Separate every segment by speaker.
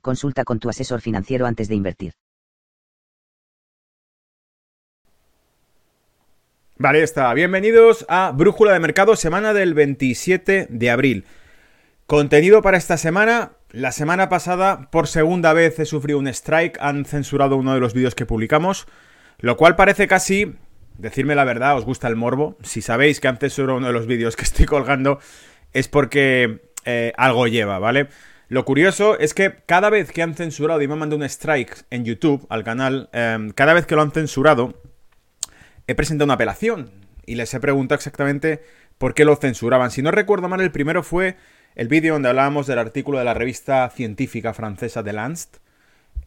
Speaker 1: consulta con tu asesor financiero antes de invertir.
Speaker 2: Vale, está. Bienvenidos a Brújula de Mercado, semana del 27 de abril. Contenido para esta semana. La semana pasada, por segunda vez, he sufrido un strike. Han censurado uno de los vídeos que publicamos. Lo cual parece casi. Decirme la verdad, os gusta el morbo. Si sabéis que han censurado uno de los vídeos que estoy colgando, es porque eh, algo lleva, ¿vale? Lo curioso es que cada vez que han censurado y me han mandado un strike en YouTube al canal, em, cada vez que lo han censurado, he presentado una apelación y les he preguntado exactamente por qué lo censuraban. Si no recuerdo mal, el primero fue el vídeo donde hablábamos del artículo de la revista científica francesa de Lanst.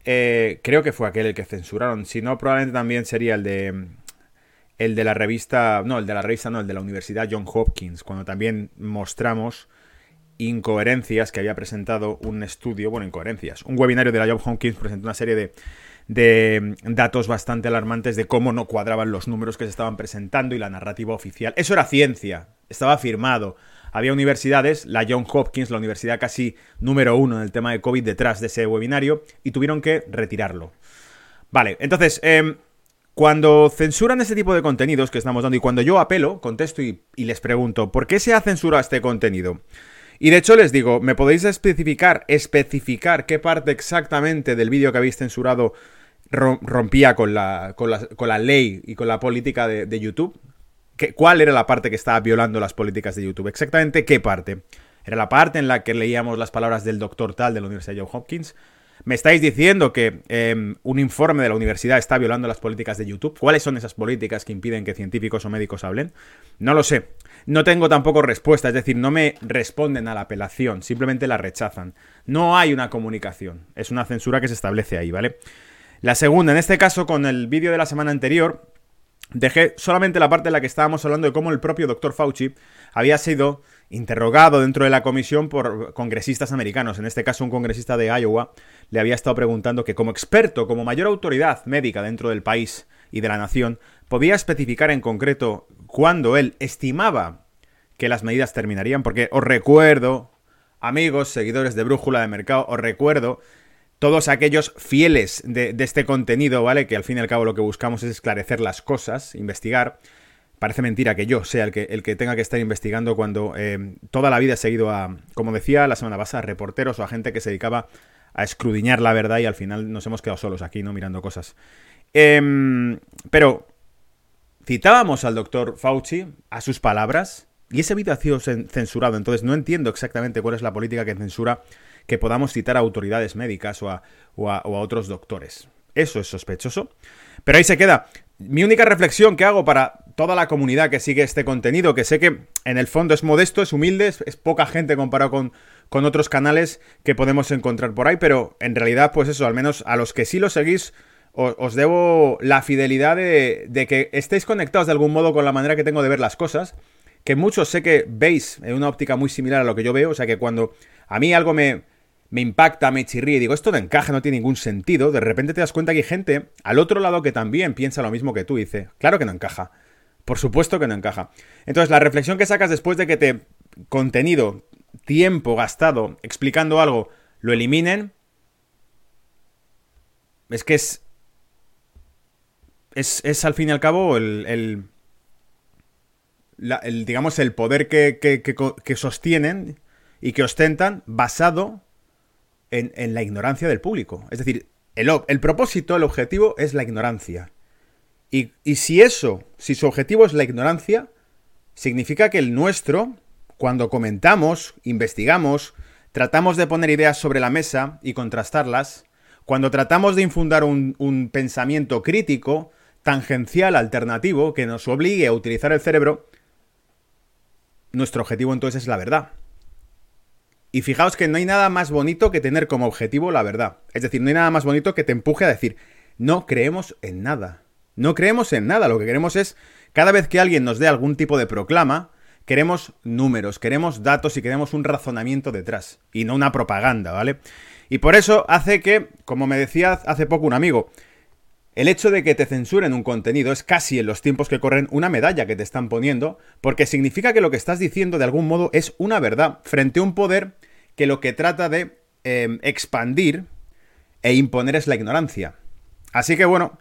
Speaker 2: Eh, creo que fue aquel el que censuraron. Si no, probablemente también sería el de. El de la revista. No, el de la revista, no, el de la Universidad John Hopkins. Cuando también mostramos incoherencias que había presentado un estudio, bueno, incoherencias, un webinario de la Job Hopkins presentó una serie de, de datos bastante alarmantes de cómo no cuadraban los números que se estaban presentando y la narrativa oficial. Eso era ciencia, estaba firmado. Había universidades, la John Hopkins, la universidad casi número uno en el tema de COVID detrás de ese webinario, y tuvieron que retirarlo. Vale, entonces, em, cuando censuran ese tipo de contenidos que estamos dando y cuando yo apelo, contesto y, y les pregunto, ¿por qué se ha censurado este contenido? Y de hecho les digo, ¿me podéis especificar, especificar qué parte exactamente del vídeo que habéis censurado rompía con la, con la, ley y con la política de, YouTube? ¿Qué, ¿Cuál era la parte que estaba violando las políticas de YouTube? ¿Exactamente qué parte? ¿Era la parte en la que leíamos las palabras del doctor tal de la Universidad de Johns Hopkins? ¿Me estáis diciendo que em, un informe de la universidad está violando las políticas de YouTube? ¿Cuáles son esas políticas que impiden que científicos o médicos hablen? No lo sé. No tengo tampoco respuesta, es decir, no me responden a la apelación, simplemente la rechazan. No hay una comunicación, es una censura que se establece ahí, ¿vale? La segunda, en este caso, con el vídeo de la semana anterior, dejé solamente la parte en la que estábamos hablando de cómo el propio doctor Fauci había sido interrogado dentro de la comisión por congresistas americanos, en este caso un congresista de Iowa, le había estado preguntando que como experto, como mayor autoridad médica dentro del país y de la nación, podía especificar en concreto cuándo él estimaba que las medidas terminarían, porque os recuerdo, amigos, seguidores de Brújula de Mercado, os recuerdo todos aquellos fieles de, este contenido, ¿vale? Que al fin y al cabo lo que buscamos es esclarecer las cosas, investigar. Parece mentira que yo sea el que, el que tenga que estar investigando cuando eh, toda la vida he seguido a, como decía la semana pasada, reporteros o a gente que se dedicaba a escrudiñar la verdad y al final nos hemos quedado solos aquí, ¿no? Mirando cosas. Em, pero citábamos al doctor Fauci, a sus palabras, y ese vídeo ha sido censurado, entonces no entiendo exactamente cuál es la política que censura que podamos citar a autoridades médicas o a, otros doctores. Eso es sospechoso. Pero ahí se queda. Mi única reflexión que hago para toda la comunidad que sigue este contenido, que sé que en el fondo es modesto, es humilde, es, poca gente comparado con, con, otros canales que podemos encontrar por ahí, pero en realidad, pues eso, al menos a los que sí lo seguís, os, debo la fidelidad de, de, que estéis conectados de algún modo con la manera que tengo de ver las cosas, que muchos sé que veis en una óptica muy similar a lo que yo veo, o sea que cuando a mí algo me, me impacta, me chirría y digo, esto no encaja, no tiene ningún sentido, de repente te das cuenta que hay gente al otro lado que también piensa lo mismo que tú y dice, claro que no encaja. Por supuesto que no encaja. Entonces, la reflexión que sacas después de que te contenido, tiempo gastado explicando algo, lo eliminen, es que es es, al fin y al cabo el, el, digamos, el poder que, que, sostienen y que ostentan basado en, en, la ignorancia del público. Es decir, el, el propósito, el objetivo es la ignorancia. Y, y, si eso, si su objetivo es la ignorancia, significa que el nuestro, cuando comentamos, investigamos, tratamos de poner ideas sobre la mesa y contrastarlas, cuando tratamos de infundar un, un pensamiento crítico, tangencial alternativo que nos obligue a utilizar el cerebro, nuestro objetivo entonces es la verdad. Y fijaos que no hay nada más bonito que tener como objetivo la verdad. Es decir, no hay nada más bonito que te empuje a decir, no creemos en nada. No creemos en nada. Lo que queremos es, cada vez que alguien nos dé algún tipo de proclama, queremos números, queremos datos y queremos un razonamiento detrás. Y no una propaganda, ¿vale? Y por eso hace que, como me decía hace poco un amigo, el hecho de que te censuren un contenido es casi en los tiempos que corren una medalla que te están poniendo, porque significa que lo que estás diciendo de algún modo es una verdad frente a un poder que lo que trata de em, expandir e imponer es la ignorancia. Así que bueno,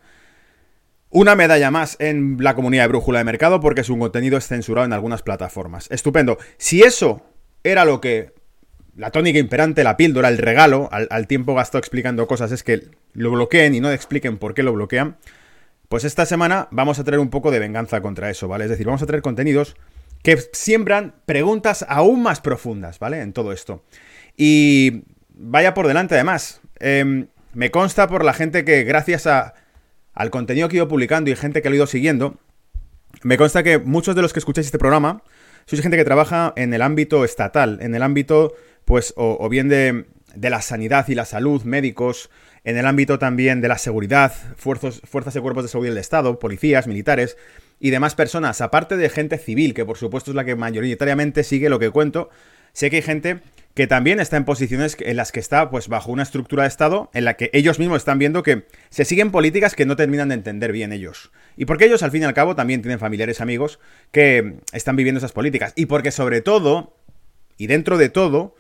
Speaker 2: una medalla más en la comunidad de Brújula de Mercado porque su contenido es censurado en algunas plataformas. Estupendo. Si eso era lo que... La tónica imperante, la píldora, el regalo, al, tiempo gastado explicando cosas es que lo bloqueen y no expliquen por qué lo bloquean. Pues esta semana vamos a traer un poco de venganza contra eso, ¿vale? Es decir, vamos a traer contenidos que siembran preguntas aún más profundas, ¿vale? En todo esto. Y vaya por delante además. Em, me consta por la gente que gracias a, al contenido que he ido publicando y gente que lo he ido siguiendo, me consta que muchos de los que escucháis este programa sois gente que trabaja en el ámbito estatal, en el ámbito, pues, o, bien de, de, la sanidad y la salud, médicos, en el ámbito también de la seguridad, fuerzas, fuerzas y cuerpos de seguridad del Estado, policías, militares, y demás personas, aparte de gente civil, que por supuesto es la que mayoritariamente sigue lo que cuento, sé que hay gente que también está en posiciones en las que está pues bajo una estructura de Estado en la que ellos mismos están viendo que se siguen políticas que no terminan de entender bien ellos. Y porque ellos al fin y al cabo también tienen familiares amigos que están viviendo esas políticas. Y porque sobre todo, y dentro de todo,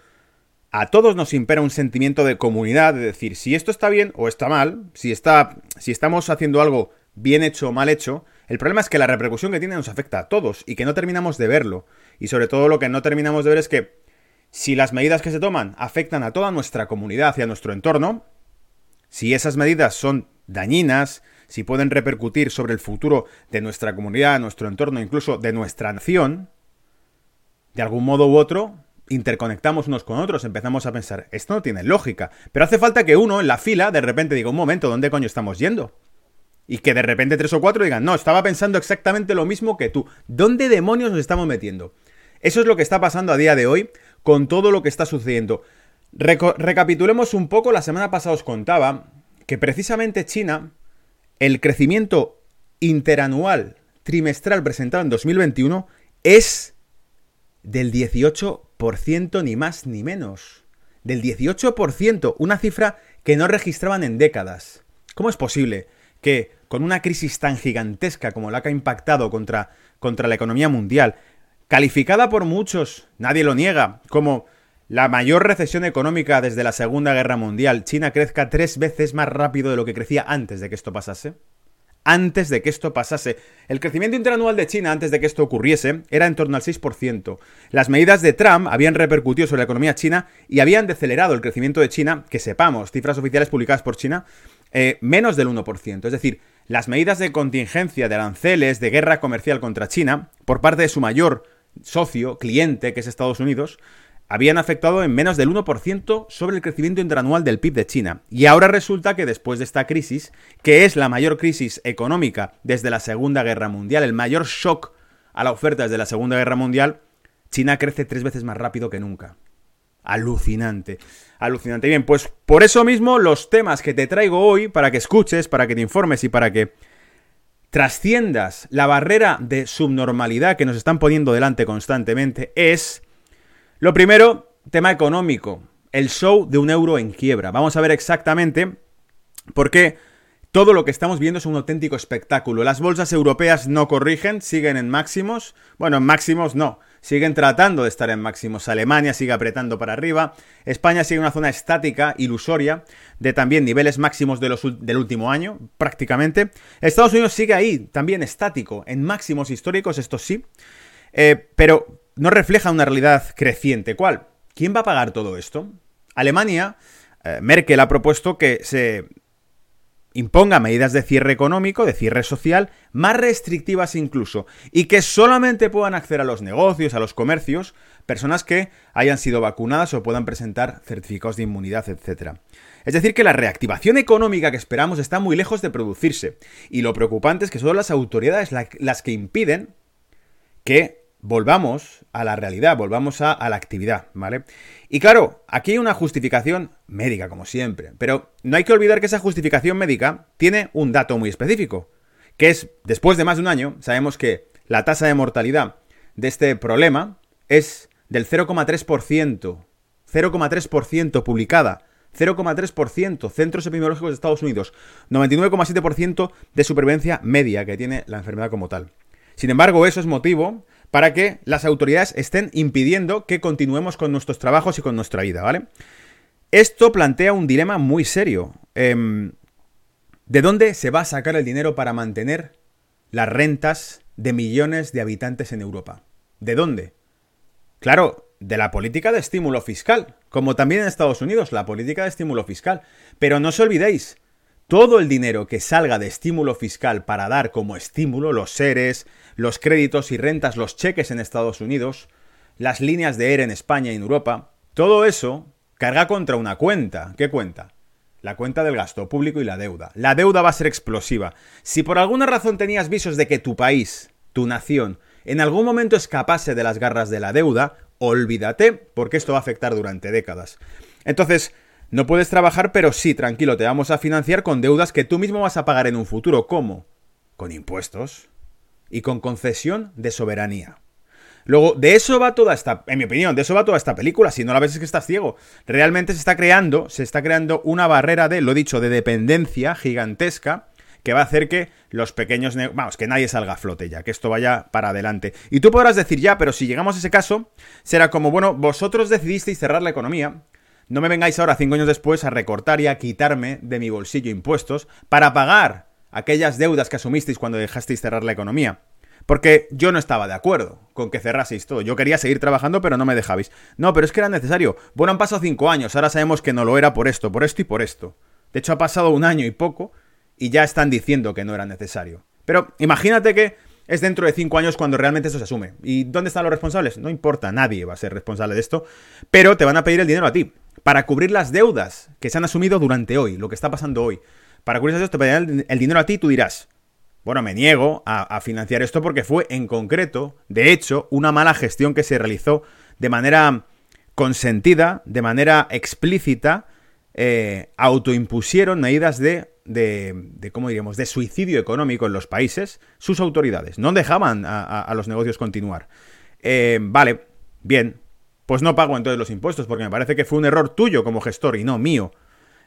Speaker 2: a todos nos impera un sentimiento de comunidad, de decir si esto está bien o está mal, si, está, si estamos haciendo algo bien hecho o mal hecho, el problema es que la repercusión que tiene nos afecta a todos y que no terminamos de verlo. Y sobre todo lo que no terminamos de ver es que si las medidas que se toman afectan a toda nuestra comunidad y a nuestro entorno, si esas medidas son dañinas, si pueden repercutir sobre el futuro de nuestra comunidad, nuestro entorno, incluso de nuestra nación, de algún modo u otro, interconectamos unos con otros, empezamos a pensar, esto no tiene lógica, pero hace falta que uno en la fila de repente diga, un momento, ¿dónde coño estamos yendo? Y que de repente tres o cuatro digan, no, estaba pensando exactamente lo mismo que tú. ¿Dónde demonios nos estamos metiendo? Eso es lo que está pasando a día de hoy con todo lo que está sucediendo. recapitulemos un poco, la semana pasada os contaba que precisamente China, el crecimiento interanual trimestral presentado en 2021 es del 18%, ni más ni menos. Del 18%, una cifra que no registraban en décadas. ¿Cómo es posible? que con una crisis tan gigantesca como la que ha impactado contra, contra la economía mundial, calificada por muchos, nadie lo niega, como la mayor recesión económica desde la Segunda Guerra Mundial, China crezca tres veces más rápido de lo que crecía antes de que esto pasase? Antes de que esto pasase. El crecimiento interanual de China antes de que esto ocurriese era en torno al 6%. Las medidas de Trump habían repercutido sobre la economía china y habían decelerado el crecimiento de China, que sepamos, cifras oficiales publicadas por China, eh, menos del 1%. Es decir, las medidas de contingencia, de aranceles, de guerra comercial contra China, por parte de su mayor socio, cliente, que es Estados Unidos, habían afectado en menos del 1% sobre el crecimiento interanual del PIB de China. Y ahora resulta que después de esta crisis, que es la mayor crisis económica desde la Segunda Guerra Mundial, el mayor shock a la oferta desde la Segunda Guerra Mundial, China crece tres veces más rápido que nunca. Alucinante, alucinante. Bien, pues por eso mismo los temas que te traigo hoy, para que escuches, para que te informes y para que trasciendas la barrera de subnormalidad que nos están poniendo delante constantemente, es, lo primero, tema económico, el show de un euro en quiebra. Vamos a ver exactamente por qué todo lo que estamos viendo es un auténtico espectáculo. Las bolsas europeas no corrigen, siguen en máximos. Bueno, en máximos no siguen tratando de estar en máximos. Alemania sigue apretando para arriba. España sigue en una zona estática, ilusoria, de también niveles máximos del último año, prácticamente. Estados Unidos sigue ahí, también estático, en máximos históricos, esto sí. Eh, pero no refleja una realidad creciente. ¿Cuál? ¿Quién va a pagar todo esto? Alemania, eh, Merkel ha propuesto que se imponga medidas de cierre económico, de cierre social, más restrictivas incluso, y que solamente puedan acceder a los negocios, a los comercios, personas que hayan sido vacunadas o puedan presentar certificados de inmunidad, etc. Es decir, que la reactivación económica que esperamos está muy lejos de producirse, y lo preocupante es que son las autoridades las que impiden que volvamos a la realidad, volvamos a, la actividad, ¿vale? Y claro, aquí hay una justificación médica, como siempre, pero no hay que olvidar que esa justificación médica tiene un dato muy específico, que es, después de más de un año, sabemos que la tasa de mortalidad de este problema es del 0,3%, 0,3% publicada 0,3%, centros epidemiológicos de Estados Unidos, 99,7% de supervivencia media que tiene la enfermedad como tal. Sin embargo, eso es motivo para que las autoridades estén impidiendo que continuemos con nuestros trabajos y con nuestra vida, ¿vale? Esto plantea un dilema muy serio. Em, ¿De dónde se va a sacar el dinero para mantener las rentas de millones de habitantes en Europa? ¿De dónde? Claro, de la política de estímulo fiscal, como también en Estados Unidos, la política de estímulo fiscal. Pero no os olvidéis, todo el dinero que salga de estímulo fiscal para dar como estímulo los seres, los créditos y rentas, los cheques en Estados Unidos, las líneas de ERE en España y en Europa, todo eso carga contra una cuenta. ¿Qué cuenta? La cuenta del gasto público y la deuda. La deuda va a ser explosiva. Si por alguna razón tenías visos de que tu país, tu nación, en algún momento escapase de las garras de la deuda, olvídate, porque esto va a afectar durante décadas. Entonces, no puedes trabajar, pero sí, tranquilo, te vamos a financiar con deudas que tú mismo vas a pagar en un futuro. ¿Cómo? Con impuestos y con concesión de soberanía. Luego, de eso va toda esta, en mi opinión, de eso va toda esta película. Si no la ves es que estás ciego. Realmente se está creando, se está creando una barrera de, lo dicho, de dependencia gigantesca que va a hacer que los pequeños... Vamos, que nadie salga a flote ya, que esto vaya para adelante. Y tú podrás decir ya, pero si llegamos a ese caso, será como, bueno, vosotros decidisteis cerrar la economía, no me vengáis ahora cinco años después a recortar y a quitarme de mi bolsillo impuestos para pagar aquellas deudas que asumisteis cuando dejasteis cerrar la economía. Porque yo no estaba de acuerdo con que cerraseis todo. Yo quería seguir trabajando, pero no me dejabais. No, pero es que era necesario. Bueno, han pasado cinco años, ahora sabemos que no lo era por esto, por esto y por esto. De hecho, ha pasado un año y poco y ya están diciendo que no era necesario. Pero imagínate que es dentro de cinco años cuando realmente eso se asume. ¿Y dónde están los responsables? No importa, nadie va a ser responsable de esto, pero te van a pedir el dinero a ti para cubrir las deudas que se han asumido durante hoy, lo que está pasando hoy. Para cubrir esas deudas te pedirán el dinero a ti y tú dirás, bueno, me niego a, financiar esto porque fue en concreto, de hecho, una mala gestión que se realizó de manera consentida, de manera explícita, eh, autoimpusieron medidas de, de, ¿cómo diríamos?, de suicidio económico en los países, sus autoridades. No dejaban a, los negocios continuar. Eh, vale, bien, pues no pago entonces los impuestos, porque me parece que fue un error tuyo como gestor y no mío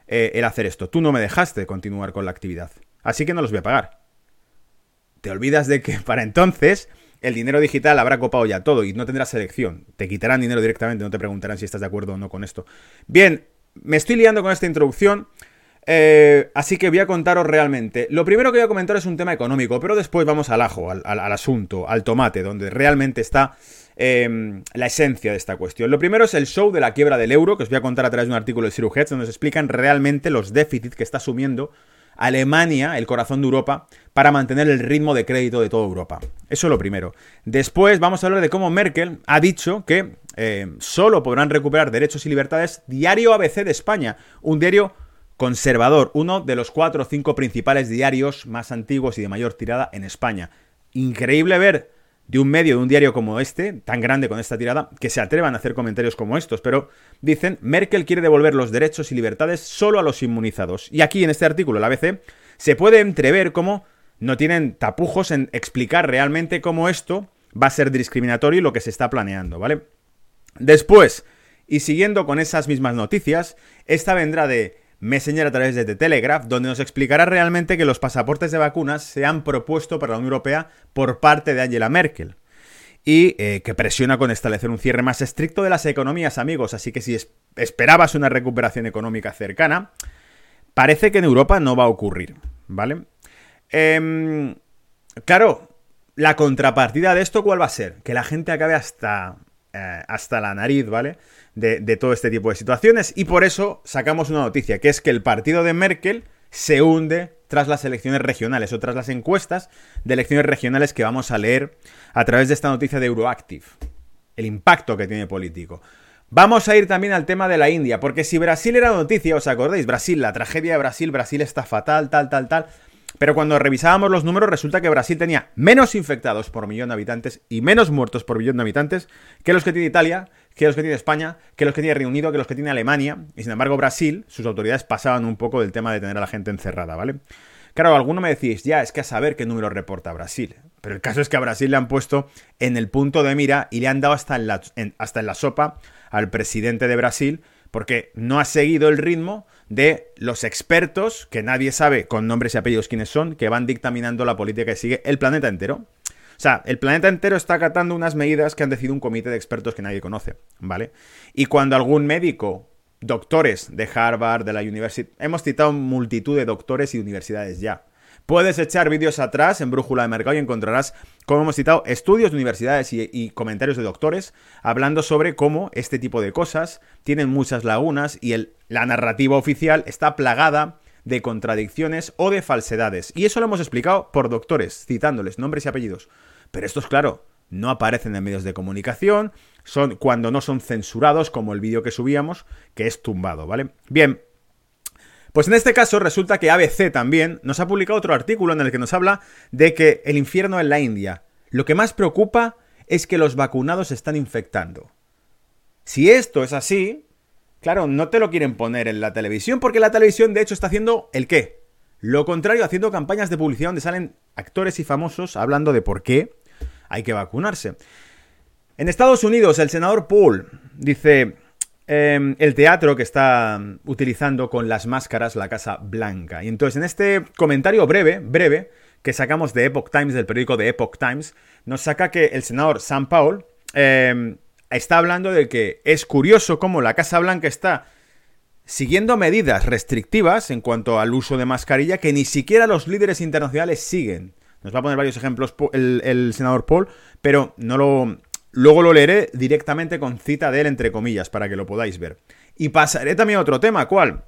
Speaker 2: eh, el hacer esto. Tú no me dejaste continuar con la actividad. Así que no los voy a pagar. Te olvidas de que para entonces el dinero digital habrá copado ya todo y no tendrás selección. Te quitarán dinero directamente, no te preguntarán si estás de acuerdo o no con esto. Bien, me estoy liando con esta introducción. Eh, así que voy a contaros realmente. Lo primero que voy a comentar es un tema económico, pero después vamos al ajo, al, asunto, al tomate, donde realmente está em, la esencia de esta cuestión. Lo primero es el show de la quiebra del euro, que os voy a contar a través de un artículo de Sirujets, donde se explican realmente los déficits que está asumiendo Alemania, el corazón de Europa, para mantener el ritmo de crédito de toda Europa. Eso es lo primero. Después vamos a hablar de cómo Merkel ha dicho que eh, solo podrán recuperar derechos y libertades Diario ABC de España, un diario conservador, uno de los cuatro o cinco principales diarios más antiguos y de mayor tirada en España. Increíble ver de un medio, de un diario como este, tan grande con esta tirada, que se atrevan a hacer comentarios como estos, pero dicen, Merkel quiere devolver los derechos y libertades solo a los inmunizados. Y aquí en este artículo, la ABC, se puede entrever cómo no tienen tapujos en explicar realmente cómo esto va a ser discriminatorio y lo que se está planeando, ¿vale? Después, y siguiendo con esas mismas noticias, esta vendrá de Messenger a través de The Telegraph, donde nos explicará realmente que los pasaportes de vacunas se han propuesto para la Unión Europea por parte de Angela Merkel. Y eh, que presiona con establecer un cierre más estricto de las economías, amigos. Así que si esperabas una recuperación económica cercana, parece que en Europa no va a ocurrir, ¿vale? Em, claro, la contrapartida de esto, ¿cuál va a ser? Que la gente acabe hasta, eh, hasta la nariz, ¿vale? de, todo este tipo de situaciones. Y por eso sacamos una noticia, que es que el partido de Merkel se hunde tras las elecciones regionales o tras las encuestas de elecciones regionales que vamos a leer a través de esta noticia de Euroactive. El impacto que tiene político. Vamos a ir también al tema de la India, porque si Brasil era noticia, ¿os acordáis? Brasil, la tragedia de Brasil, Brasil está fatal, tal, tal, tal. Pero cuando revisábamos los números, resulta que Brasil tenía menos infectados por millón de habitantes y menos muertos por millón de habitantes que los que tiene Italia, que los que tiene España, que los que tiene Reino Unido, que los que tiene Alemania. Y sin embargo, Brasil, sus autoridades pasaban un poco del tema de tener a la gente encerrada, ¿vale? Claro, alguno me decís, ya, es que a saber qué número reporta Brasil. Pero el caso es que a Brasil le han puesto en el punto de mira y le han dado hasta en la, hasta en la sopa al presidente de Brasil porque no ha seguido el ritmo de los expertos, que nadie sabe con nombres y apellidos quiénes son, que van dictaminando la política que sigue el planeta entero. O sea, el planeta entero está acatando unas medidas que han decidido un comité de expertos que nadie conoce, ¿vale? Y cuando algún médico, doctores de Harvard, de la University, hemos citado multitud de doctores y universidades ya, Puedes echar vídeos atrás en Brújula de Mercado y encontrarás, como hemos citado, estudios de universidades y, comentarios de doctores hablando sobre cómo este tipo de cosas tienen muchas lagunas y la narrativa oficial está plagada de contradicciones o de falsedades. Y eso lo hemos explicado por doctores, citándoles nombres y apellidos. Pero esto es claro, no aparecen en medios de comunicación, son cuando no son censurados, como el vídeo que subíamos, que es tumbado, ¿vale? Bien, pues en este caso resulta que ABC también nos ha publicado otro artículo en el que nos habla de que el infierno en la India. Lo que más preocupa es que los vacunados se están infectando. Si esto es así, claro, no te lo quieren poner en la televisión porque la televisión de hecho está haciendo el qué. Lo contrario, haciendo campañas de publicidad donde salen actores y famosos hablando de por qué hay que vacunarse. En Estados Unidos, el senador Paul dice, Em, el teatro que está utilizando con las máscaras la Casa Blanca. Y entonces en este comentario breve, breve, que sacamos de Epoch Times, del periódico de Epoch Times, nos saca que el senador Sam Paul em, está hablando de que es curioso cómo la Casa Blanca está siguiendo medidas restrictivas en cuanto al uso de mascarilla que ni siquiera los líderes internacionales siguen. Nos va a poner varios ejemplos el, el senador Paul, pero no lo, Luego lo leeré directamente con cita de él, entre comillas, para que lo podáis ver. Y pasaré también a otro tema, ¿cuál?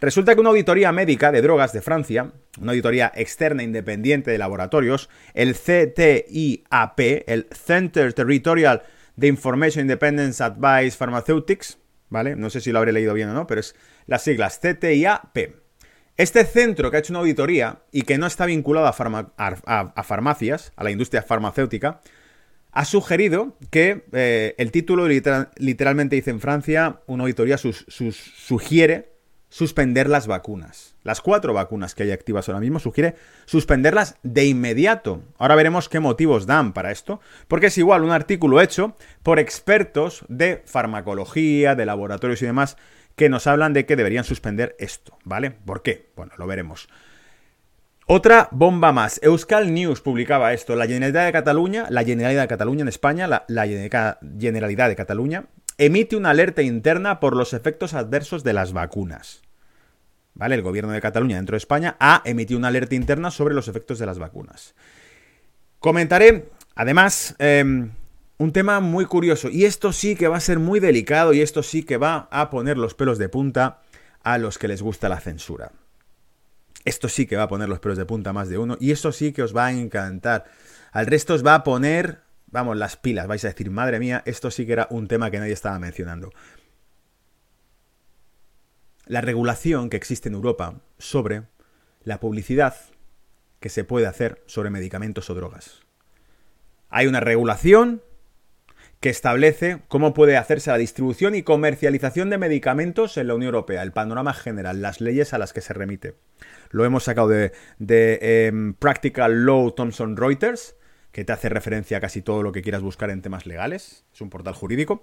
Speaker 2: Resulta que una auditoría médica de drogas de Francia, una auditoría externa independiente de laboratorios, el CTIAP, el Center Territorial de Information Independence Advice Pharmaceutics, ¿vale? No sé si lo habré leído bien o no, pero es las siglas CTIAP. Este centro que ha hecho una auditoría y que no está vinculado a farmacias, a la industria farmacéutica, ha sugerido que eh, el título literalmente dice en Francia, una auditoría sugiere suspender las vacunas. Las cuatro vacunas que hay activas ahora mismo sugiere suspenderlas de inmediato. Ahora veremos qué motivos dan para esto, porque es igual un artículo hecho por expertos de farmacología, de laboratorios y demás, que nos hablan de que deberían suspender esto, ¿vale? ¿Por qué? Bueno, lo veremos. Otra bomba más. Euskal News publicaba esto. La Generalidad de Cataluña, la Generalidad de Cataluña en España, la, Generalidad de Cataluña, emite una alerta interna por los efectos adversos de las vacunas. ¿Vale? El gobierno de Cataluña dentro de España ha emitido una alerta interna sobre los efectos de las vacunas. Comentaré, además, em, un tema muy curioso. Y esto sí que va a ser muy delicado y esto sí que va a poner los pelos de punta a los que les gusta la censura. Esto sí que va a poner los pelos de punta más de uno y eso sí que os va a encantar. Al resto os va a poner, vamos, las pilas. Vais a decir, madre mía, esto sí que era un tema que nadie estaba mencionando. La regulación que existe en Europa sobre la publicidad que se puede hacer sobre medicamentos o drogas. Hay una regulación que establece cómo puede hacerse la distribución y comercialización de medicamentos en la Unión Europea, el panorama general, las leyes a las que se remite. Lo hemos sacado de, em, Practical Law Thomson Reuters, que te hace referencia a casi todo lo que quieras buscar en temas legales, es un portal jurídico.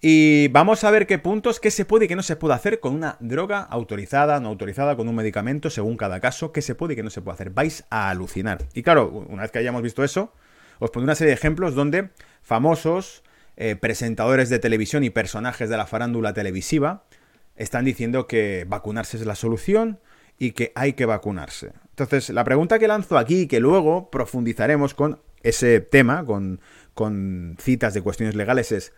Speaker 2: Y vamos a ver qué puntos, qué se puede y qué no se puede hacer con una droga autorizada, no autorizada, con un medicamento, según cada caso, qué se puede y qué no se puede hacer. Vais a alucinar. Y claro, una vez que hayamos visto eso, os pondré una serie de ejemplos donde famosos, eh, presentadores de televisión y personajes de la farándula televisiva están diciendo que vacunarse es la solución y que hay que vacunarse. Entonces, la pregunta que lanzo aquí, que luego profundizaremos con ese tema, con, con citas de cuestiones legales, es,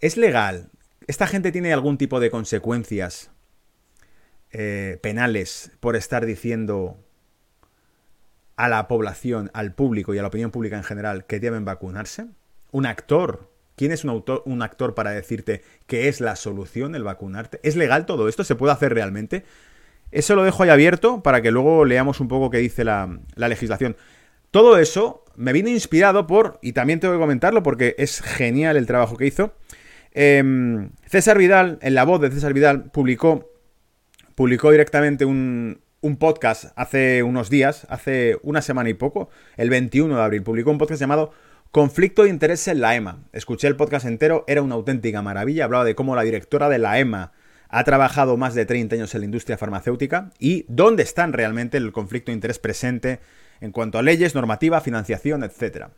Speaker 2: ¿es legal? ¿Esta gente tiene algún tipo de consecuencias eh, penales por estar diciendo a la población, al público y a la opinión pública en general que deben vacunarse? ¿Un actor? ¿Quién es un, autor, un actor para decirte que es la solución el vacunarte? ¿Es legal todo esto? ¿Se puede hacer realmente? Eso lo dejo ahí abierto para que luego leamos un poco qué dice la, legislación. Todo eso me vino inspirado por, y también tengo que comentarlo porque es genial el trabajo que hizo, em, César Vidal, en la voz de César Vidal, publicó, publicó directamente un, un podcast hace unos días, hace una semana y poco, el 21 de abril, publicó un podcast llamado Conflicto de interés en la EMA. Escuché el podcast entero, era una auténtica maravilla. Hablaba de cómo la directora de la EMA ha trabajado más de 30 años en la industria farmacéutica y dónde están realmente el conflicto de interés presente en cuanto a leyes, normativa, financiación, etc.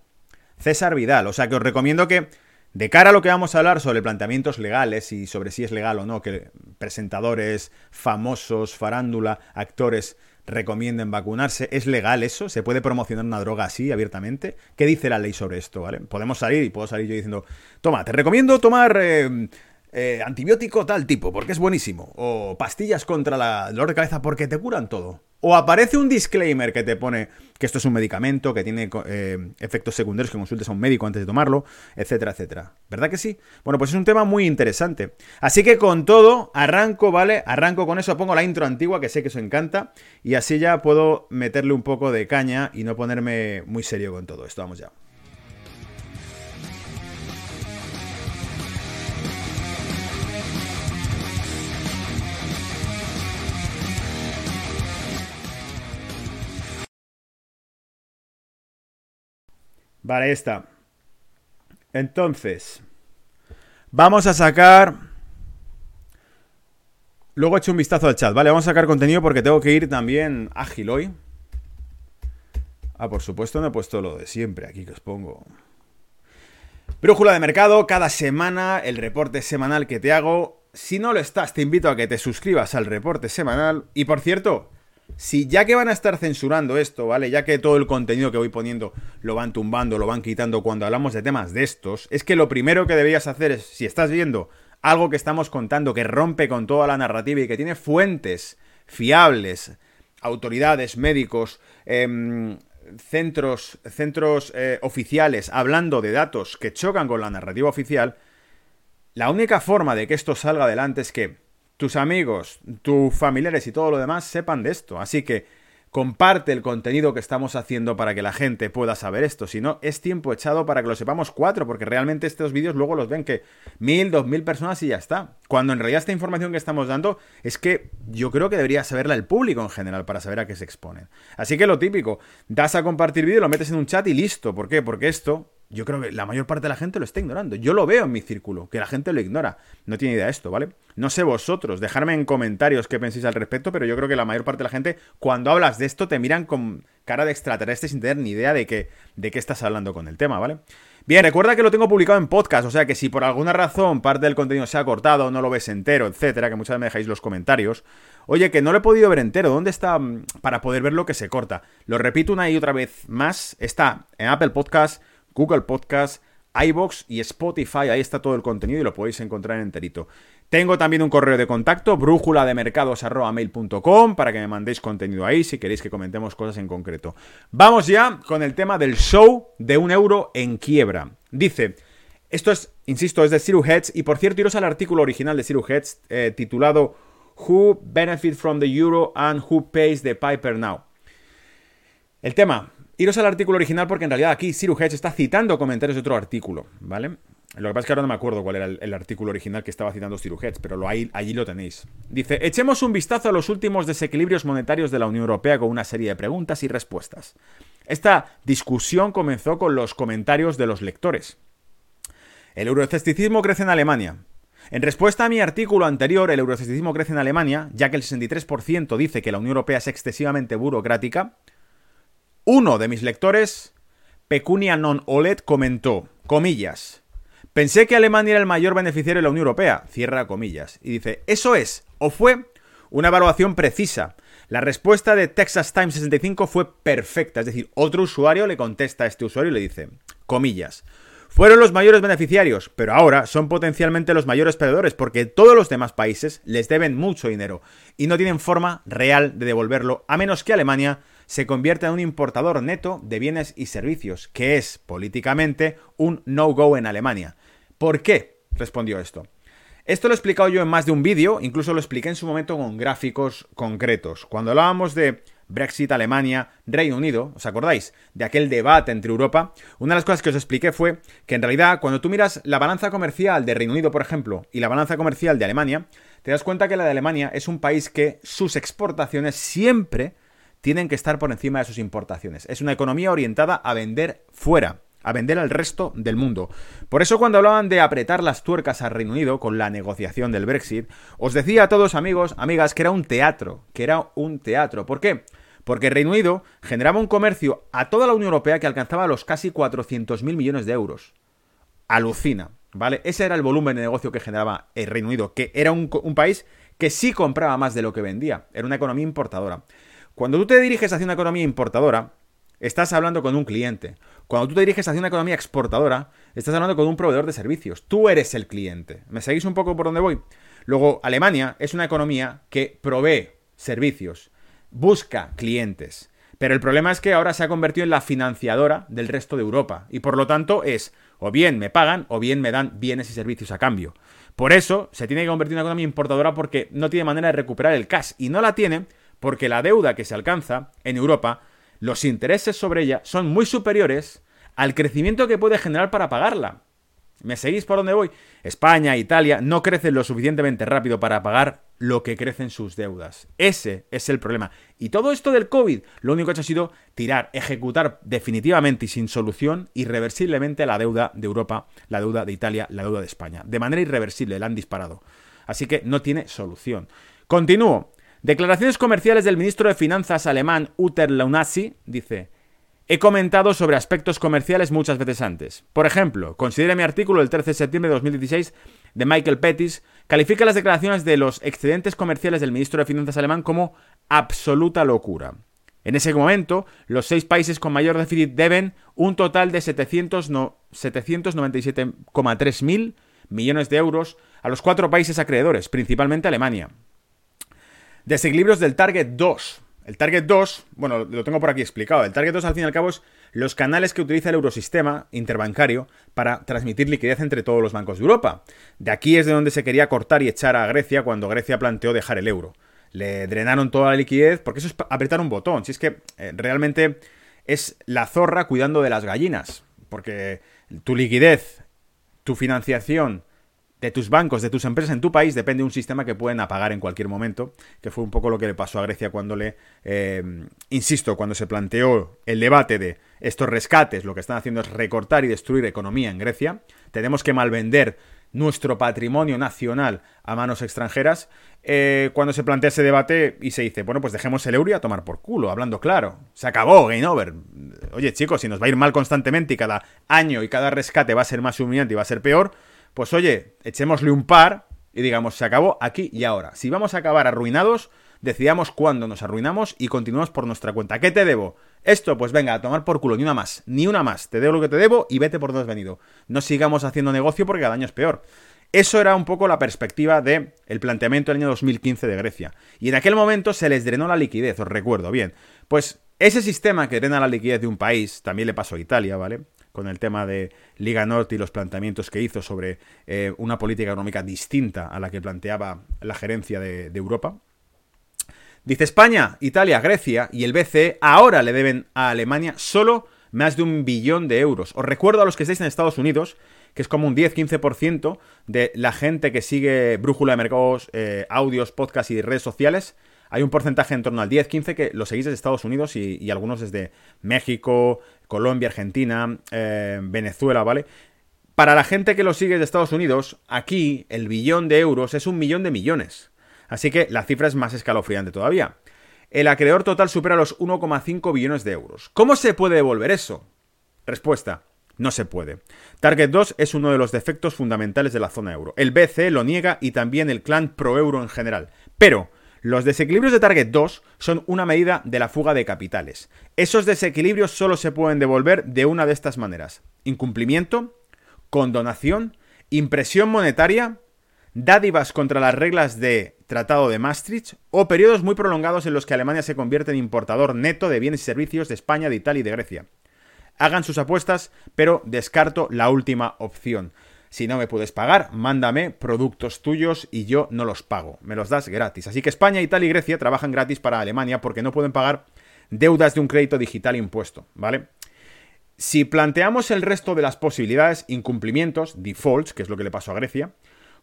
Speaker 2: César Vidal, o sea que os recomiendo que de cara a lo que vamos a hablar sobre planteamientos legales y sobre si es legal o no que presentadores famosos, farándula, actores recomienden vacunarse. ¿Es legal eso? ¿Se puede promocionar una droga así abiertamente? ¿Qué dice la ley sobre esto? ¿vale? Podemos salir y puedo salir yo diciendo, toma, te recomiendo tomar eh, eh, antibiótico tal tipo, porque es buenísimo. O pastillas contra la dolor de cabeza porque te curan todo. O aparece un disclaimer que te pone que esto es un medicamento, que tiene eh, efectos secundarios, que consultes a un médico antes de tomarlo, etcétera, etcétera. ¿Verdad que sí? Bueno, pues es un tema muy interesante. Así que con todo, arranco, ¿vale? Arranco con eso, pongo la intro antigua, que sé que os encanta, y así ya puedo meterle un poco de caña y no ponerme muy serio con todo esto. Vamos ya. Vale, está. Entonces, vamos a sacar... Luego he hecho un vistazo al chat, ¿vale? Vamos a sacar contenido porque tengo que ir también ágil hoy. Ah, por supuesto no he puesto lo de siempre, aquí que os pongo. Brújula de mercado, cada semana el reporte semanal que te hago. Si no lo estás, te invito a que te suscribas al reporte semanal. Y por cierto, si ya que van a estar censurando esto, ¿vale? Ya que todo el contenido que voy poniendo lo van tumbando, lo van quitando cuando hablamos de temas de estos, es que lo primero que deberías hacer es, si estás viendo algo que estamos contando que rompe con toda la narrativa y que tiene fuentes fiables, autoridades, médicos, em, centros, centros eh, oficiales hablando de datos que chocan con la narrativa oficial, la única forma de que esto salga adelante es que tus amigos, tus familiares y todo lo demás sepan de esto. Así que comparte el contenido que estamos haciendo para que la gente pueda saber esto. Si no, es tiempo echado para que lo sepamos cuatro, porque realmente estos vídeos luego los ven que mil, dos mil personas y ya está. Cuando en realidad esta información que estamos dando es que yo creo que debería saberla el público en general para saber a qué se exponen. Así que lo típico, das a compartir vídeo, lo metes en un chat y listo. ¿Por qué? Porque esto yo creo que la mayor parte de la gente lo está ignorando. Yo lo veo en mi círculo, que la gente lo ignora. No tiene idea de esto, ¿vale? No sé vosotros, dejarme en comentarios qué pensáis al respecto, pero yo creo que la mayor parte de la gente, cuando hablas de esto, te miran con cara de extraterrestre sin tener ni idea de, que, de qué estás hablando con el tema, ¿vale? Bien, recuerda que lo tengo publicado en podcast, o sea que si por alguna razón parte del contenido se ha cortado, no lo ves entero, etcétera, que muchas veces me dejáis los comentarios. Oye, que no lo he podido ver entero, ¿dónde está mm, para poder ver lo que se corta? Lo repito una y otra vez más, está en Apple Podcast Google Podcast, iBox y Spotify. Ahí está todo el contenido y lo podéis encontrar enterito. Tengo también un correo de contacto, brújula de para que me mandéis contenido ahí si queréis que comentemos cosas en concreto. Vamos ya con el tema del show de un euro en quiebra. Dice, esto es, insisto, es de Zero Heads y por cierto, iros al artículo original de Zero Heads eh, titulado Who Benefit from the Euro and Who Pays the Piper Now. El tema, Iros al artículo original porque en realidad aquí Siru Hedge está citando comentarios de otro artículo, ¿vale? Lo que pasa es que ahora no me acuerdo cuál era el, artículo original que estaba citando Siru Hedge, pero lo, ahí, allí lo tenéis. Dice, echemos un vistazo a los últimos desequilibrios monetarios de la Unión Europea con una serie de preguntas y respuestas. Esta discusión comenzó con los comentarios de los lectores. El euroescepticismo crece en Alemania. En respuesta a mi artículo anterior, el euroescepticismo crece en Alemania, ya que el 63% dice que la Unión Europea es excesivamente burocrática, uno de mis lectores, Pecunia Non Olet, comentó, comillas, pensé que Alemania era el mayor beneficiario de la Unión Europea, cierra comillas, y dice, eso es, o fue, una evaluación precisa. La respuesta de Texas Times 65 fue perfecta, es decir, otro usuario le contesta a este usuario y le dice, comillas, fueron los mayores beneficiarios, pero ahora son potencialmente los mayores perdedores porque todos los demás países les deben mucho dinero y no tienen forma real de devolverlo a menos que Alemania se convierte en un importador neto de bienes y servicios, que es políticamente un no-go en Alemania. ¿Por qué? respondió esto. Esto lo he explicado yo en más de un vídeo, incluso lo expliqué en su momento con gráficos concretos. Cuando hablábamos de Brexit, Alemania, Reino Unido, ¿os acordáis? De aquel debate entre Europa. Una de las cosas que os expliqué fue que en realidad cuando tú miras la balanza comercial de Reino Unido, por ejemplo, y la balanza comercial de Alemania, te das cuenta que la de Alemania es un país que sus exportaciones siempre tienen que estar por encima de sus importaciones. Es una economía orientada a vender fuera a vender al resto del mundo. Por eso cuando hablaban de apretar las tuercas al Reino Unido con la negociación del Brexit, os decía a todos amigos, amigas, que era un teatro, que era un teatro. ¿Por qué? Porque el Reino Unido generaba un comercio a toda la Unión Europea que alcanzaba los casi 400.000 millones de euros. Alucina, ¿vale? Ese era el volumen de negocio que generaba el Reino Unido, que era un, un país que sí compraba más de lo que vendía, era una economía importadora. Cuando tú te diriges hacia una economía importadora, estás hablando con un cliente. Cuando tú te diriges hacia una economía exportadora, estás hablando con un proveedor de servicios. Tú eres el cliente. ¿Me seguís un poco por dónde voy? Luego, Alemania es una economía que provee servicios, busca clientes. Pero el problema es que ahora se ha convertido en la financiadora del resto de Europa. Y por lo tanto es, o bien me pagan, o bien me dan bienes y servicios a cambio. Por eso se tiene que convertir en una economía importadora porque no tiene manera de recuperar el cash. Y no la tiene porque la deuda que se alcanza en Europa los intereses sobre ella son muy superiores al crecimiento que puede generar para pagarla. ¿Me seguís por dónde voy? España, Italia no crecen lo suficientemente rápido para pagar lo que crecen sus deudas. Ese es el problema. Y todo esto del COVID, lo único que ha hecho ha sido tirar, ejecutar definitivamente y sin solución, irreversiblemente la deuda de Europa, la deuda de Italia, la deuda de España. De manera irreversible, la han disparado. Así que no tiene solución. Continúo. Declaraciones comerciales del ministro de Finanzas alemán Uter Launasi dice: He comentado sobre aspectos comerciales muchas veces antes. Por ejemplo, considere mi artículo del 13 de septiembre de 2016 de Michael Pettis, califica las declaraciones de los excedentes comerciales del ministro de Finanzas alemán como absoluta locura. En ese momento, los seis países con mayor déficit deben un total de 797,3 mil millones de euros a los cuatro países acreedores, principalmente Alemania. Desequilibrios del Target 2. El Target 2, bueno, lo tengo por aquí explicado. El Target 2 al fin y al cabo es los canales que utiliza el eurosistema interbancario para transmitir liquidez entre todos los bancos de Europa. De aquí es de donde se quería cortar y echar a Grecia cuando Grecia planteó dejar el euro. Le drenaron toda la liquidez porque eso es apretar un botón. Si es que eh, realmente es la zorra cuidando de las gallinas. Porque tu liquidez, tu financiación de tus bancos, de tus empresas en tu país, depende de un sistema que pueden apagar en cualquier momento, que fue un poco lo que le pasó a Grecia cuando le, eh, insisto, cuando se planteó el debate de estos rescates, lo que están haciendo es recortar y destruir economía en Grecia, tenemos que malvender nuestro patrimonio nacional a manos extranjeras, eh, cuando se plantea ese debate y se dice, bueno, pues dejemos el euro y a tomar por culo, hablando claro, se acabó, game over. Oye chicos, si nos va a ir mal constantemente y cada año y cada rescate va a ser más humillante y va a ser peor, pues oye, echémosle un par y digamos, se acabó aquí y ahora. Si vamos a acabar arruinados, decidamos cuándo nos arruinamos y continuamos por nuestra cuenta. ¿Qué te debo? Esto, pues venga, a tomar por culo, ni una más, ni una más. Te debo lo que te debo y vete por donde has venido. No sigamos haciendo negocio porque cada año es peor. Eso era un poco la perspectiva del el planteamiento del año 2015 de Grecia. Y en aquel momento se les drenó la liquidez, os recuerdo bien. Pues ese sistema que drena la liquidez de un país, también le pasó a Italia, ¿vale? Con el tema de Liga Norte y los planteamientos que hizo sobre eh, una política económica distinta a la que planteaba la gerencia de, Europa. Dice España, Italia, Grecia y el BCE ahora le deben a Alemania solo más de un billón de euros. Os recuerdo a los que estáis en Estados Unidos que es como un 10-15% de la gente que sigue Brújula de Mercados, eh, audios, podcasts y redes sociales hay un porcentaje en torno al 10-15 que lo seguís desde Estados Unidos y, algunos desde México, Colombia, Argentina, eh, Venezuela, ¿vale? Para la gente que lo sigue de Estados Unidos, aquí el billón de euros es un millón de millones. Así que la cifra es más escalofriante todavía. El acreedor total supera los 1,5 billones de euros. ¿Cómo se puede devolver eso? Respuesta. No se puede. Target 2 es uno de los defectos fundamentales de la zona euro. El BCE lo niega y también el clan pro euro en general. Pero los desequilibrios de Target 2 son una medida de la fuga de capitales. Esos desequilibrios solo se pueden devolver de una de estas maneras. Incumplimiento, condonación, impresión monetaria, dádivas contra las reglas de Tratado de Maastricht o periodos muy prolongados en los que Alemania se convierte en importador neto de bienes y servicios de España, de Italia y de Grecia. Hagan sus apuestas, pero descarto la última opción. Si no me puedes pagar, mándame productos tuyos y yo no los pago. Me los das gratis. Así que España, Italia y Grecia trabajan gratis para Alemania porque no pueden pagar deudas de un crédito digital impuesto, ¿vale? Si planteamos el resto de las posibilidades, incumplimientos, defaults, que es lo que le pasó a Grecia,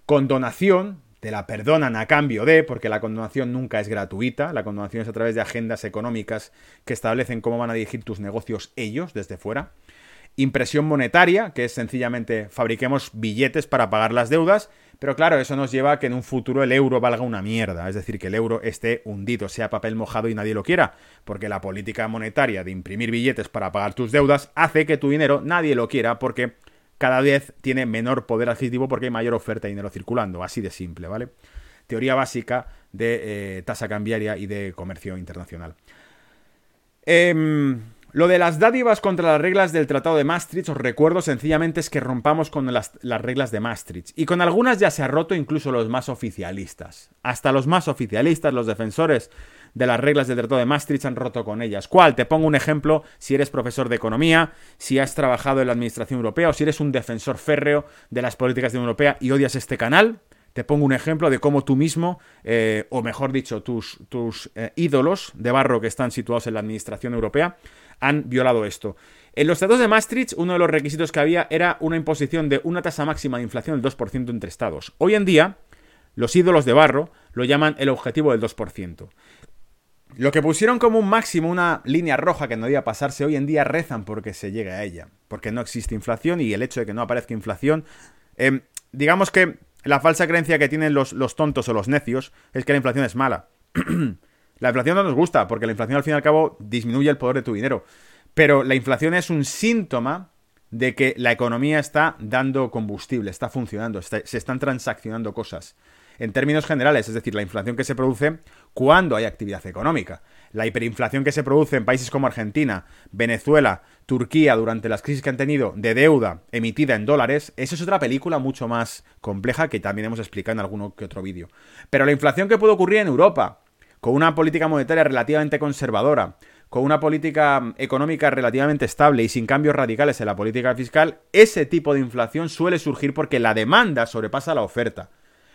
Speaker 2: condonación, te la perdonan a cambio de, porque la condonación nunca es gratuita, la condonación es a través de agendas económicas que establecen cómo van a dirigir tus negocios ellos desde fuera impresión monetaria, que es sencillamente fabriquemos billetes para pagar las deudas, pero claro, eso nos lleva a que en un futuro el euro valga una mierda, es decir, que el euro esté hundido, sea papel mojado y nadie lo quiera, porque la política monetaria de imprimir billetes para pagar tus deudas hace que tu dinero nadie lo quiera porque cada vez tiene menor poder adquisitivo porque hay mayor oferta de dinero circulando, así de simple, ¿vale? Teoría básica de eh, tasa cambiaria y de comercio internacional. Eh, lo de las dádivas contra las reglas del Tratado de Maastricht, os recuerdo sencillamente es que rompamos con las, reglas de Maastricht. Y con algunas ya se ha roto incluso los más oficialistas. Hasta los más oficialistas, los defensores de las reglas del Tratado de Maastricht han roto con ellas. ¿Cuál? Te pongo un ejemplo si eres profesor de economía, si has trabajado en la Administración Europea o si eres un defensor férreo de las políticas de la Unión Europea y odias este canal. Te pongo un ejemplo de cómo tú mismo, eh, o mejor dicho, tus, tus eh, ídolos de barro que están situados en la Administración Europea, han violado esto. En los tratados de Maastricht, uno de los requisitos que había era una imposición de una tasa máxima de inflación del 2% entre estados. Hoy en día, los ídolos de barro lo llaman el objetivo del 2%. Lo que pusieron como un máximo, una línea roja que no debía pasarse, hoy en día rezan porque se llegue a ella. Porque no existe inflación y el hecho de que no aparezca inflación. Em, digamos que la falsa creencia que tienen los, los tontos o los necios es que la inflación es mala. La inflación no nos gusta, porque la inflación al fin y al cabo disminuye el poder de tu dinero. Pero la inflación es un síntoma de que la economía está dando combustible, está funcionando, se están transaccionando cosas. En términos generales, es decir, la inflación que se produce cuando hay actividad económica. La hiperinflación que se produce en países como Argentina, Venezuela, Turquía durante las crisis que han tenido de deuda emitida en dólares, eso es otra película mucho más compleja que también hemos explicado en alguno que otro vídeo. Pero la inflación que puede ocurrir en Europa, con una política monetaria relativamente conservadora, con una política económica relativamente estable y sin cambios radicales en la política fiscal, ese tipo de inflación suele surgir porque la demanda sobrepasa la oferta.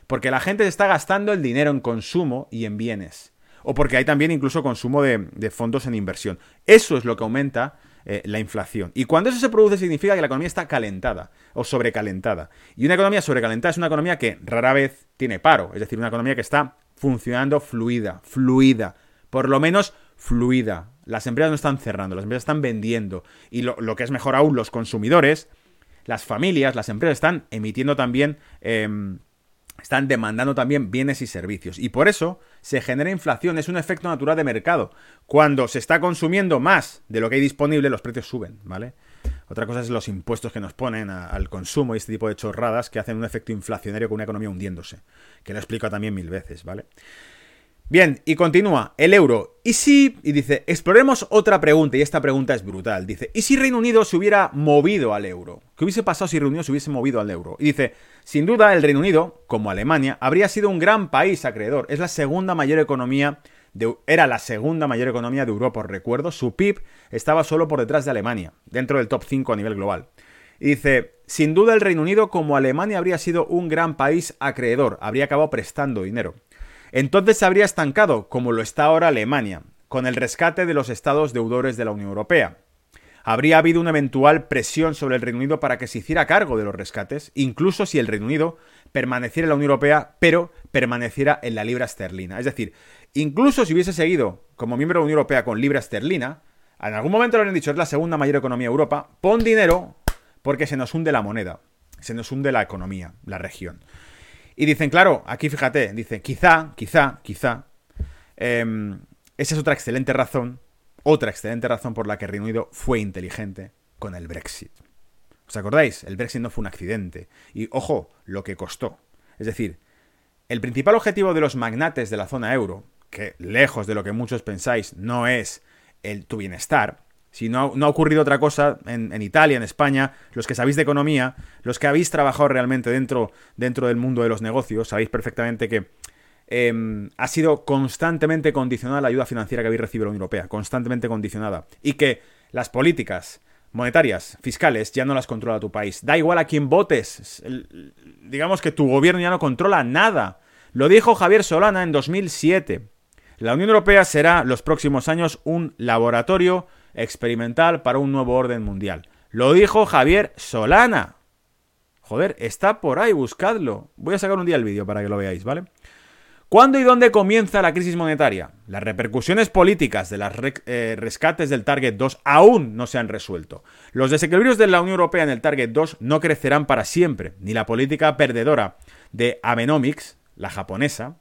Speaker 2: Porque la gente está gastando el dinero en consumo y en bienes. O porque hay también incluso consumo de, fondos en inversión. Eso es lo que aumenta eh, la inflación. Y cuando eso se produce significa que la economía está calentada o sobrecalentada. Y una economía sobrecalentada es una economía que rara vez tiene paro. Es decir, una economía que está funcionando fluida, fluida, por lo menos fluida. Las empresas no están cerrando, las empresas están vendiendo. Y lo, que es mejor aún, los consumidores, las familias, las empresas están emitiendo también, em, están demandando también bienes y servicios. Y por eso se genera inflación, es un efecto natural de mercado. Cuando se está consumiendo más de lo que hay disponible, los precios suben, ¿vale? Otra cosa es los impuestos que nos ponen al consumo y este tipo de chorradas que hacen un efecto inflacionario con una economía hundiéndose. Que lo explico también mil veces, ¿vale? Bien, y continúa, el euro. ¿Y si? Y dice, exploremos otra pregunta, y esta pregunta es brutal. Dice, ¿y si Reino Unido se hubiera movido al euro? ¿Qué hubiese pasado si Reino Unido se hubiese movido al euro? Y dice, sin duda el Reino Unido, como Alemania, habría sido un gran país acreedor. Es la segunda mayor economía era la segunda mayor economía de Europa, os recuerdo. Su PIB estaba solo por detrás de Alemania, dentro del top 5 a nivel global. Y dice, sin duda el Reino Unido como Alemania habría sido un gran país acreedor, habría acabado prestando dinero. Entonces se habría estancado, como lo está ahora Alemania, con el rescate de los estados deudores de la Unión Europea. Habría habido una eventual presión sobre el Reino Unido para que se hiciera cargo de los rescates, incluso si el Reino Unido permaneciera en la Unión Europea, pero permaneciera en la libra esterlina. Es decir, Incluso si hubiese seguido como miembro de la Unión Europea con libra esterlina, en algún momento le habrían dicho, es la segunda mayor economía de Europa, pon dinero porque se nos hunde la moneda, se nos hunde la economía, la región. Y dicen, claro, aquí fíjate, dice, quizá, quizá, quizá, em, esa es otra excelente razón, otra excelente razón por la que Reino Unido fue inteligente con el Brexit. ¿Os acordáis? El Brexit no fue un accidente. Y ojo, lo que costó. Es decir, el principal objetivo de los magnates de la zona euro que lejos de lo que muchos pensáis no es el, tu bienestar, si no, no, ha ocurrido otra cosa en, Italia, en España, los que sabéis de economía, los que habéis trabajado realmente dentro, dentro del mundo de los negocios, sabéis perfectamente que em, ha sido constantemente condicionada la ayuda financiera que habéis recibido la Unión Europea, constantemente condicionada. Y que las políticas monetarias, fiscales, ya no las controla tu país. Da igual a quién votes. digamos que tu gobierno ya no controla nada. Lo dijo Javier Solana en 2007. La Unión Europea será los próximos años un laboratorio experimental para un nuevo orden mundial. Lo dijo Javier Solana. Joder, está por ahí, buscadlo. Voy a sacar un día el vídeo para que lo veáis, ¿vale? ¿Cuándo y dónde comienza la crisis monetaria? Las repercusiones políticas de los eh, rescates del Target 2 aún no se han resuelto. Los desequilibrios de la Unión Europea en el Target 2 no crecerán para siempre, ni la política perdedora de Abenomics, la japonesa,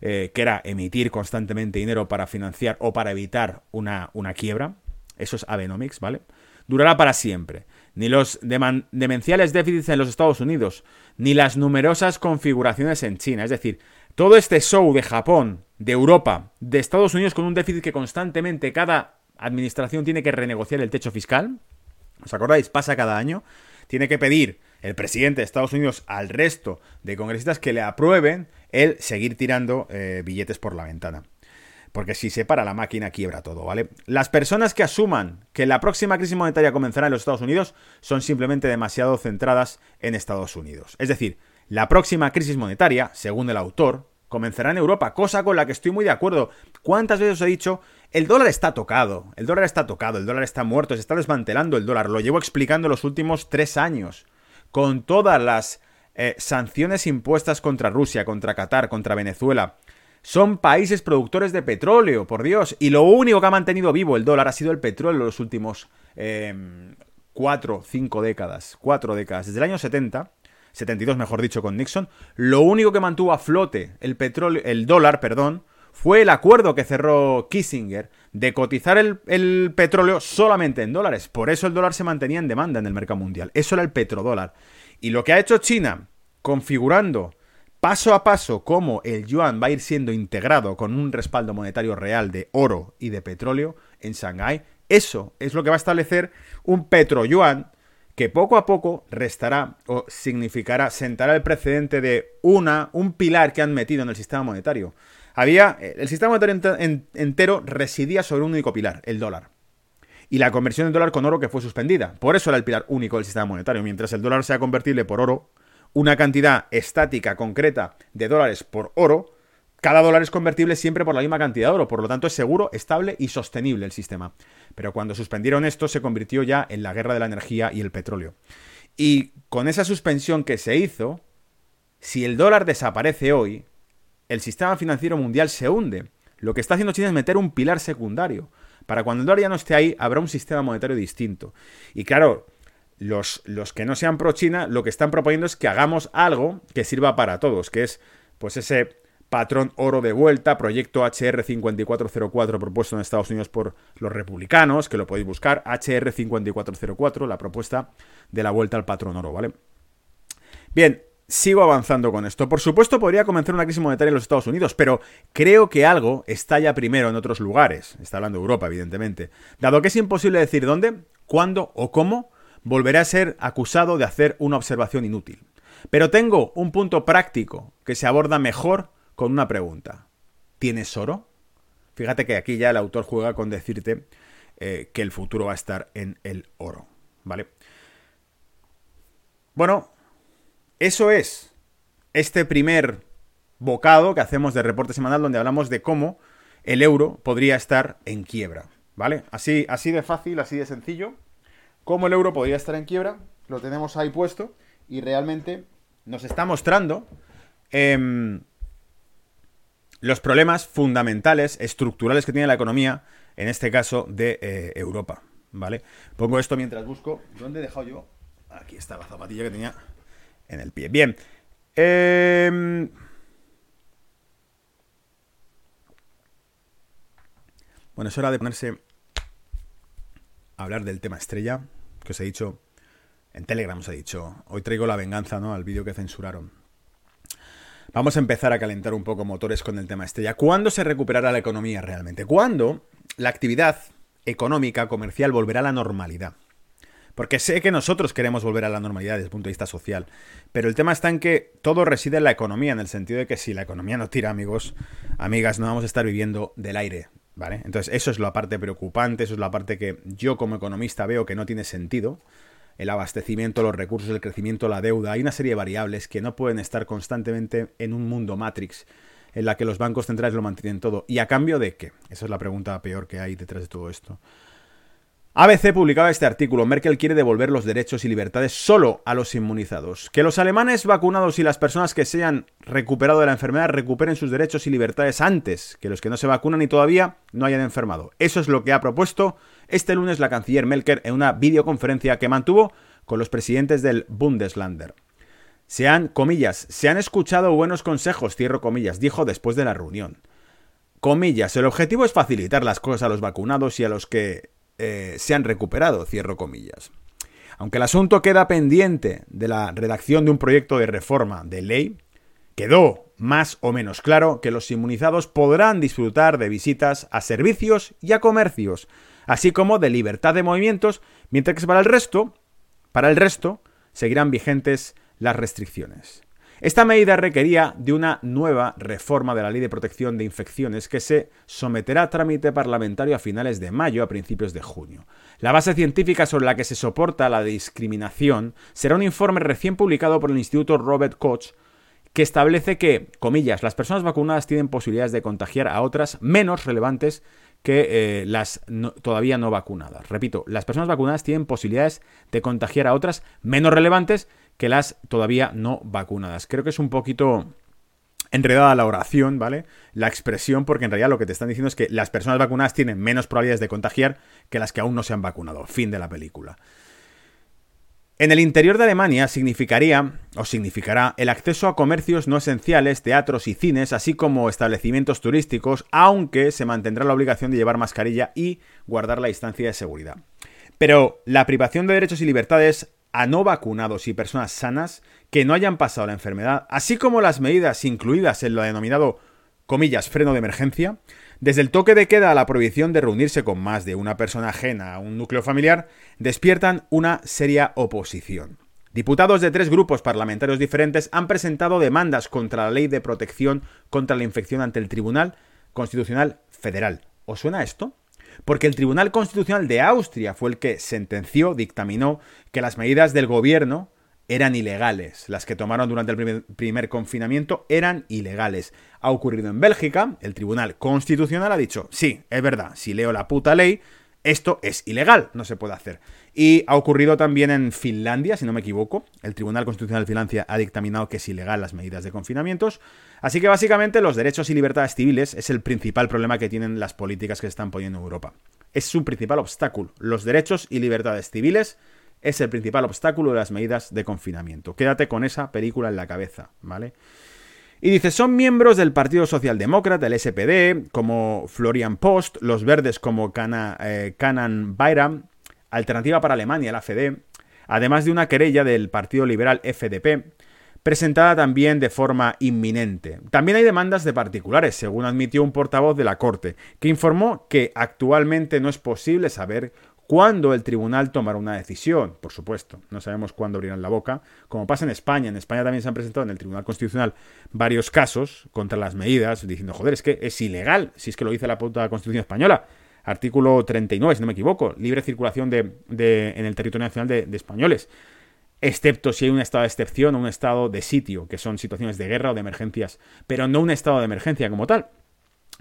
Speaker 2: eh, que era emitir constantemente dinero para financiar o para evitar una, una quiebra, eso es Abenomics, ¿vale? Durará para siempre. Ni los demenciales déficits en los Estados Unidos, ni las numerosas configuraciones en China. Es decir, todo este show de Japón, de Europa, de Estados Unidos con un déficit que constantemente cada administración tiene que renegociar el techo fiscal. ¿Os acordáis? Pasa cada año. Tiene que pedir el presidente de Estados Unidos al resto de congresistas que le aprueben el seguir tirando eh, billetes por la ventana. Porque si se para la máquina quiebra todo, ¿vale? Las personas que asuman que la próxima crisis monetaria comenzará en los Estados Unidos son simplemente demasiado centradas en Estados Unidos. Es decir, la próxima crisis monetaria, según el autor, comenzará en Europa, cosa con la que estoy muy de acuerdo. ¿Cuántas veces os he dicho? El dólar está tocado, el dólar está tocado, el dólar está muerto, se está desmantelando el dólar. Lo llevo explicando los últimos tres años, con todas las eh, sanciones impuestas contra Rusia, contra Qatar, contra Venezuela. Son países productores de petróleo, por Dios. Y lo único que ha mantenido vivo el dólar ha sido el petróleo en los últimos eh, cuatro, cinco décadas. Cuatro décadas. Desde el año 70 72 mejor dicho, con Nixon, lo único que mantuvo a flote el petróleo, el dólar, perdón, fue el acuerdo que cerró Kissinger de cotizar el, petróleo solamente en dólares. Por eso el dólar se mantenía en demanda en el mercado mundial. Eso era el petrodólar. Y lo que ha hecho China, configurando paso a paso cómo el yuan va a ir siendo integrado con un respaldo monetario real de oro y de petróleo en Shanghái, eso es lo que va a establecer un petro-yuan que poco a poco restará o significará, sentará el precedente de una, un pilar que han metido en el sistema monetario. Había, el sistema monetario entero residía sobre un único pilar, el dólar. Y la conversión del dólar con oro que fue suspendida. Por eso era el pilar único del sistema monetario. Mientras el dólar sea convertible por oro, una cantidad estática concreta de dólares por oro, cada dólar es convertible siempre por la misma cantidad de oro, por lo tanto es seguro, estable y sostenible el sistema. Pero cuando suspendieron esto se convirtió ya en la guerra de la energía y el petróleo. Y con esa suspensión que se hizo, si el dólar desaparece hoy, el sistema financiero mundial se hunde. Lo que está haciendo China es meter un pilar secundario. Para cuando el dólar ya no esté ahí, habrá un sistema monetario distinto. Y claro, los, los que no sean pro China, lo que están proponiendo es que hagamos algo que sirva para todos, que es pues ese patrón oro de vuelta, proyecto HR 5404 propuesto en Estados Unidos por los republicanos, que lo podéis buscar, HR 5404, la propuesta de la vuelta al patrón oro, ¿vale? Bien, sigo avanzando con esto. Por supuesto, podría comenzar una crisis monetaria en los Estados Unidos, pero creo que algo estalla primero en otros lugares. Está hablando Europa, evidentemente. Dado que es imposible decir dónde, cuándo o cómo, volveré a ser acusado de hacer una observación inútil. Pero tengo un punto práctico que se aborda mejor con una pregunta. ¿Tienes oro? Fíjate que aquí ya el autor juega con decirte eh, que el futuro va a estar en el oro. ¿Vale? Bueno, eso es este primer bocado que hacemos de reporte semanal donde hablamos de cómo el euro podría estar en quiebra. ¿Vale? Así, así de fácil, así de sencillo. Cómo el euro podría estar en quiebra, lo tenemos ahí puesto y realmente nos está mostrando eh, los problemas fundamentales, estructurales que tiene la economía, en este caso de eh, Europa. ¿Vale? Pongo esto mientras busco. ¿Dónde he dejado yo? Aquí está la zapatilla que tenía en el pie. Bien. Em, bueno, es hora de ponerse a hablar del tema estrella, que os he dicho, en Telegram os he dicho, hoy traigo la venganza, ¿no? Al vídeo que censuraron. Vamos a empezar a calentar un poco motores con el tema estrella. ¿Cuándo se recuperará la economía realmente? ¿Cuándo la actividad económica, comercial, volverá a la normalidad? Porque sé que nosotros queremos volver a la normalidad desde el punto de vista social, pero el tema está en que todo reside en la economía, en el sentido de que si la economía no tira, amigos, amigas, no vamos a estar viviendo del aire, ¿Vale? Entonces, eso es la parte preocupante, eso es la parte que yo como economista veo que no tiene sentido. El abastecimiento, los recursos, el crecimiento, la deuda. Hay una serie de variables que no pueden estar constantemente en un mundo Matrix en la que los bancos centrales lo mantienen todo. ¿Y a cambio de qué? Esa es la pregunta peor que hay detrás de todo esto. ABC publicaba este artículo. Merkel quiere devolver los derechos y libertades solo a los inmunizados. Que los alemanes vacunados y las personas que se hayan recuperado de la enfermedad recuperen sus derechos y libertades antes que los que no se vacunan y todavía no hayan enfermado. Eso es lo que ha propuesto este lunes la canciller Merkel en una videoconferencia que mantuvo con los presidentes del Bundesländer. Se han, comillas, se han escuchado buenos consejos, cierro comillas, dijo después de la reunión. Comillas, el objetivo es facilitar las cosas a los vacunados y a los que eh, se han recuperado, cierro comillas. Aunque el asunto queda pendiente de la redacción de un proyecto de reforma de ley, quedó más o menos claro que los inmunizados podrán disfrutar de visitas a servicios y a comercios, así como de libertad de movimientos, mientras que para el resto, para el resto, seguirán vigentes las restricciones. Esta medida requería de una nueva reforma de la Ley de Protección de Infecciones que se someterá a trámite parlamentario a finales de mayo a principios de junio. La base científica sobre la que se soporta la discriminación será un informe recién publicado por el Instituto Robert Koch que establece que, comillas, las personas vacunadas tienen posibilidades de contagiar a otras menos relevantes que eh, las todavía no vacunadas. Repito, las personas vacunadas tienen posibilidades de contagiar a otras menos relevantes que las todavía no vacunadas. Creo que es un poquito enredada la oración, ¿vale? La expresión, porque en realidad lo que te están diciendo es que las personas vacunadas tienen menos probabilidades de contagiar que las que aún no se han vacunado. Fin de la película. En el interior de Alemania significaría, o significará, el acceso a comercios no esenciales, teatros y cines, así como establecimientos turísticos, aunque se mantendrá la obligación de llevar mascarilla y guardar la distancia de seguridad. Pero la privación de derechos y libertades a no vacunados y personas sanas que no hayan pasado la enfermedad, así como las medidas incluidas en lo denominado, comillas, freno de emergencia, desde el toque de queda a la prohibición de reunirse con más de una persona ajena a un núcleo familiar, despiertan una seria oposición. Diputados de tres grupos parlamentarios diferentes han presentado demandas contra la ley de protección contra la infección ante el Tribunal Constitucional Federal. ¿Os suena esto? Porque el Tribunal Constitucional de Austria fue el que sentenció, dictaminó, que las medidas del gobierno eran ilegales. Las que tomaron durante el primer, confinamiento eran ilegales. Ha ocurrido en Bélgica, el Tribunal Constitucional ha dicho, sí, es verdad, si leo la puta ley, esto es ilegal, no se puede hacer. Y ha ocurrido también en Finlandia, si no me equivoco. El Tribunal Constitucional de Finlandia ha dictaminado que es ilegal las medidas de confinamientos. Así que básicamente los derechos y libertades civiles es el principal problema que tienen las políticas que se están poniendo en Europa. Es su principal obstáculo. Los derechos y libertades civiles es el principal obstáculo de las medidas de confinamiento. Quédate con esa película en la cabeza, ¿vale? Y dice, son miembros del Partido Socialdemócrata, el SPD, como Florian Post, los verdes como Kana, eh, Bayram, Alternativa para Alemania, la FD, además de una querella del Partido Liberal FDP, presentada también de forma inminente. También hay demandas de particulares, según admitió un portavoz de la Corte, que informó que actualmente no es posible saber cuándo el tribunal tomará una decisión. Por supuesto, no sabemos cuándo abrirán la boca, como pasa en España. En España también se han presentado en el Tribunal Constitucional varios casos contra las medidas, diciendo, joder, es que es ilegal, si es que lo dice la puta Constitución española artículo 39, si no me equivoco, libre circulación de, en el territorio nacional de, españoles, excepto si hay un estado de excepción o un estado de sitio, que son situaciones de guerra o de emergencias, pero no un estado de emergencia como tal.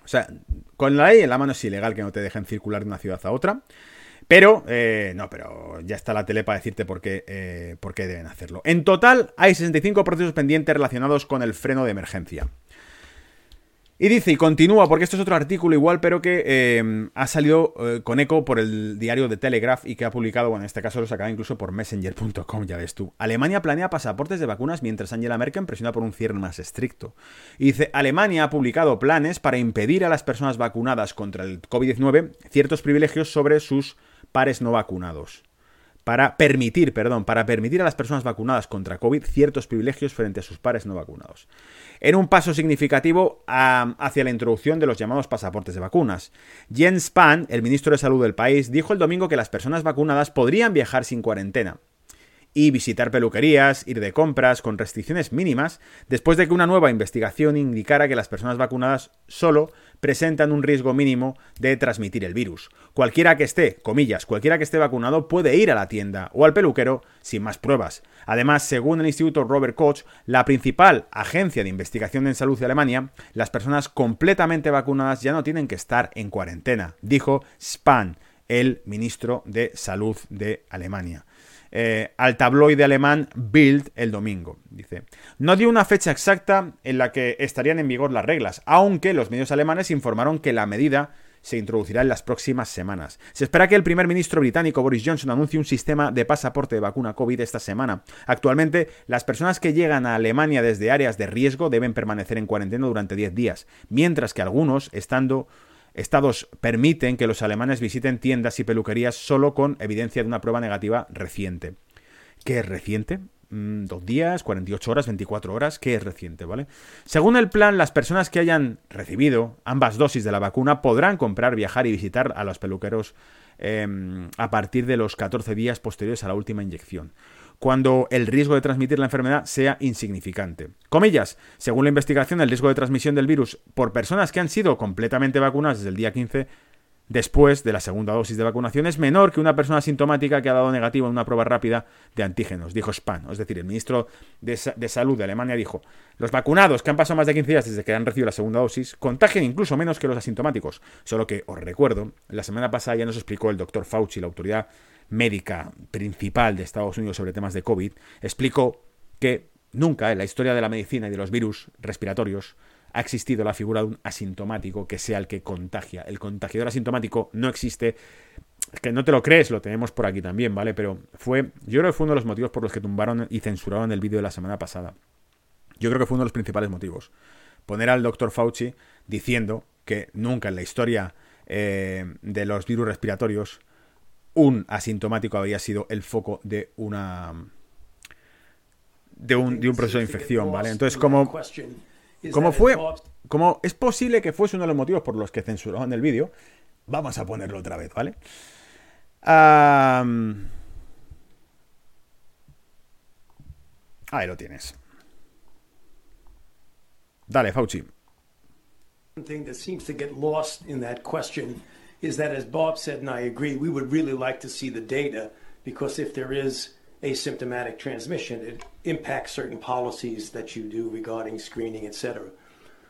Speaker 2: O sea, con la ley en la mano es ilegal que no te dejen circular de una ciudad a otra. Pero, eh, no, pero ya está la tele para decirte por qué, eh, por qué deben hacerlo. En total, hay 65 procesos pendientes relacionados con el freno de emergencia. Y dice, y continúa, porque esto es otro artículo igual, pero que eh, ha salido eh, con eco por el diario de Telegraph y que ha publicado, bueno, en este caso lo sacaba incluso por messenger.com, ya ves tú. Alemania planea pasaportes de vacunas mientras Angela Merkel presiona por un cierre más estricto. Y dice, Alemania ha publicado planes para impedir a las personas vacunadas contra el COVID-19 ciertos privilegios sobre sus pares no vacunados para permitir, perdón, para permitir a las personas vacunadas contra COVID ciertos privilegios frente a sus pares no vacunados. En un paso significativo hacia la introducción de los llamados pasaportes de vacunas. Jens Spahn, el ministro de Salud del país, dijo el domingo que las personas vacunadas podrían viajar sin cuarentena y visitar peluquerías, ir de compras con restricciones mínimas, después de que una nueva investigación indicara que las personas vacunadas solo presentan un riesgo mínimo de transmitir el virus. Cualquiera que esté, comillas, cualquiera que esté vacunado puede ir a la tienda o al peluquero sin más pruebas. Además, según el Instituto Robert Koch, la principal agencia de investigación en salud de Alemania, las personas completamente vacunadas ya no tienen que estar en cuarentena, dijo Spahn, el ministro de Salud de Alemania. Eh, al tabloide alemán Bild el domingo. Dice, no dio una fecha exacta en la que estarían en vigor las reglas, aunque los medios alemanes informaron que la medida se introducirá en las próximas semanas. Se espera que el primer ministro británico Boris Johnson anuncie un sistema de pasaporte de vacuna COVID esta semana. Actualmente, las personas que llegan a Alemania desde áreas de riesgo deben permanecer en cuarentena durante 10 días, mientras que algunos, estando estados permiten que los alemanes visiten tiendas y peluquerías solo con evidencia de una prueba negativa reciente. ¿Qué es reciente? Mm, ¿Dos días? ¿48 horas? ¿24 horas? ¿Qué es reciente? ¿Vale? Según el plan, las personas que hayan recibido ambas dosis de la vacuna podrán comprar, viajar y visitar a los peluqueros em, a partir de los 14 días posteriores a la última inyección cuando el riesgo de transmitir la enfermedad sea insignificante. Comillas, según la investigación, el riesgo de transmisión del virus por personas que han sido completamente vacunadas desde el día 15 después de la segunda dosis de vacunación es menor que una persona sintomática que ha dado negativo en una prueba rápida de antígenos, dijo Spahn. Es decir, el ministro de, Salud de Alemania dijo, los vacunados que han pasado más de 15 días desde que han recibido la segunda dosis contagian incluso menos que los asintomáticos. Solo que, os recuerdo, la semana pasada ya nos explicó el doctor Fauci, la autoridad médica principal de Estados Unidos sobre temas de COVID, explicó que nunca en la historia de la medicina y de los virus respiratorios ha existido la figura de un asintomático que sea el que contagia. El contagiador asintomático no existe. Que no te lo crees, lo tenemos por aquí también, ¿vale? Pero fue, yo creo que fue uno de los motivos por los que tumbaron y censuraron el vídeo de la semana pasada. Yo creo que fue uno de los principales motivos. Poner al doctor Fauci diciendo que nunca en la historia eh, de los virus respiratorios un asintomático habría sido el foco de una de un, proceso de infección, ¿vale? Entonces, como, como fue, como es posible que fuese uno de los motivos por los que censuraron el vídeo, vamos a ponerlo otra vez, ¿vale? ahí lo tienes. Dale, Fauci.
Speaker 3: Is that, as Bob said, and I agree, we would really like to see the data because if there is asymptomatic transmission, it impacts certain policies that you do regarding screening, etc.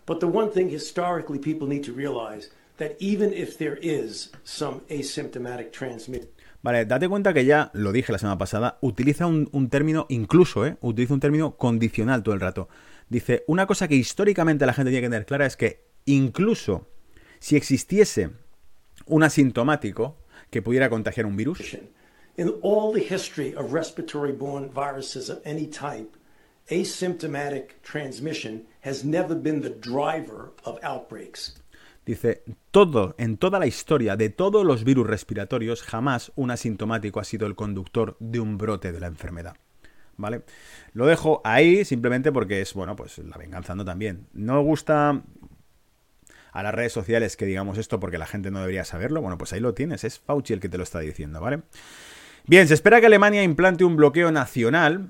Speaker 3: But the one thing historically people need to realize that even if there is some asymptomatic transmission,
Speaker 2: Vale, date cuenta que ya lo dije la semana pasada, utiliza un, un término, incluso, ¿eh? utiliza un término condicional todo el rato. Dice, una cosa que históricamente la gente tiene que tener clara es que incluso si existiese un asintomático que pudiera contagiar un virus?
Speaker 3: In all the history of respiratory borne viruses of any type, asymptomatic transmission has never been the driver of outbreaks.
Speaker 2: Dice, todo, en toda la historia de todos los virus respiratorios, jamás un asintomático ha sido el conductor de un brote de la enfermedad. ¿Vale? Lo dejo ahí simplemente porque es, bueno, pues la venganza no también. No gusta a las redes sociales que digamos esto porque la gente no debería saberlo, bueno, pues ahí lo tienes, es Fauci el que te lo está diciendo, ¿vale? Bien, se espera que Alemania implante un bloqueo nacional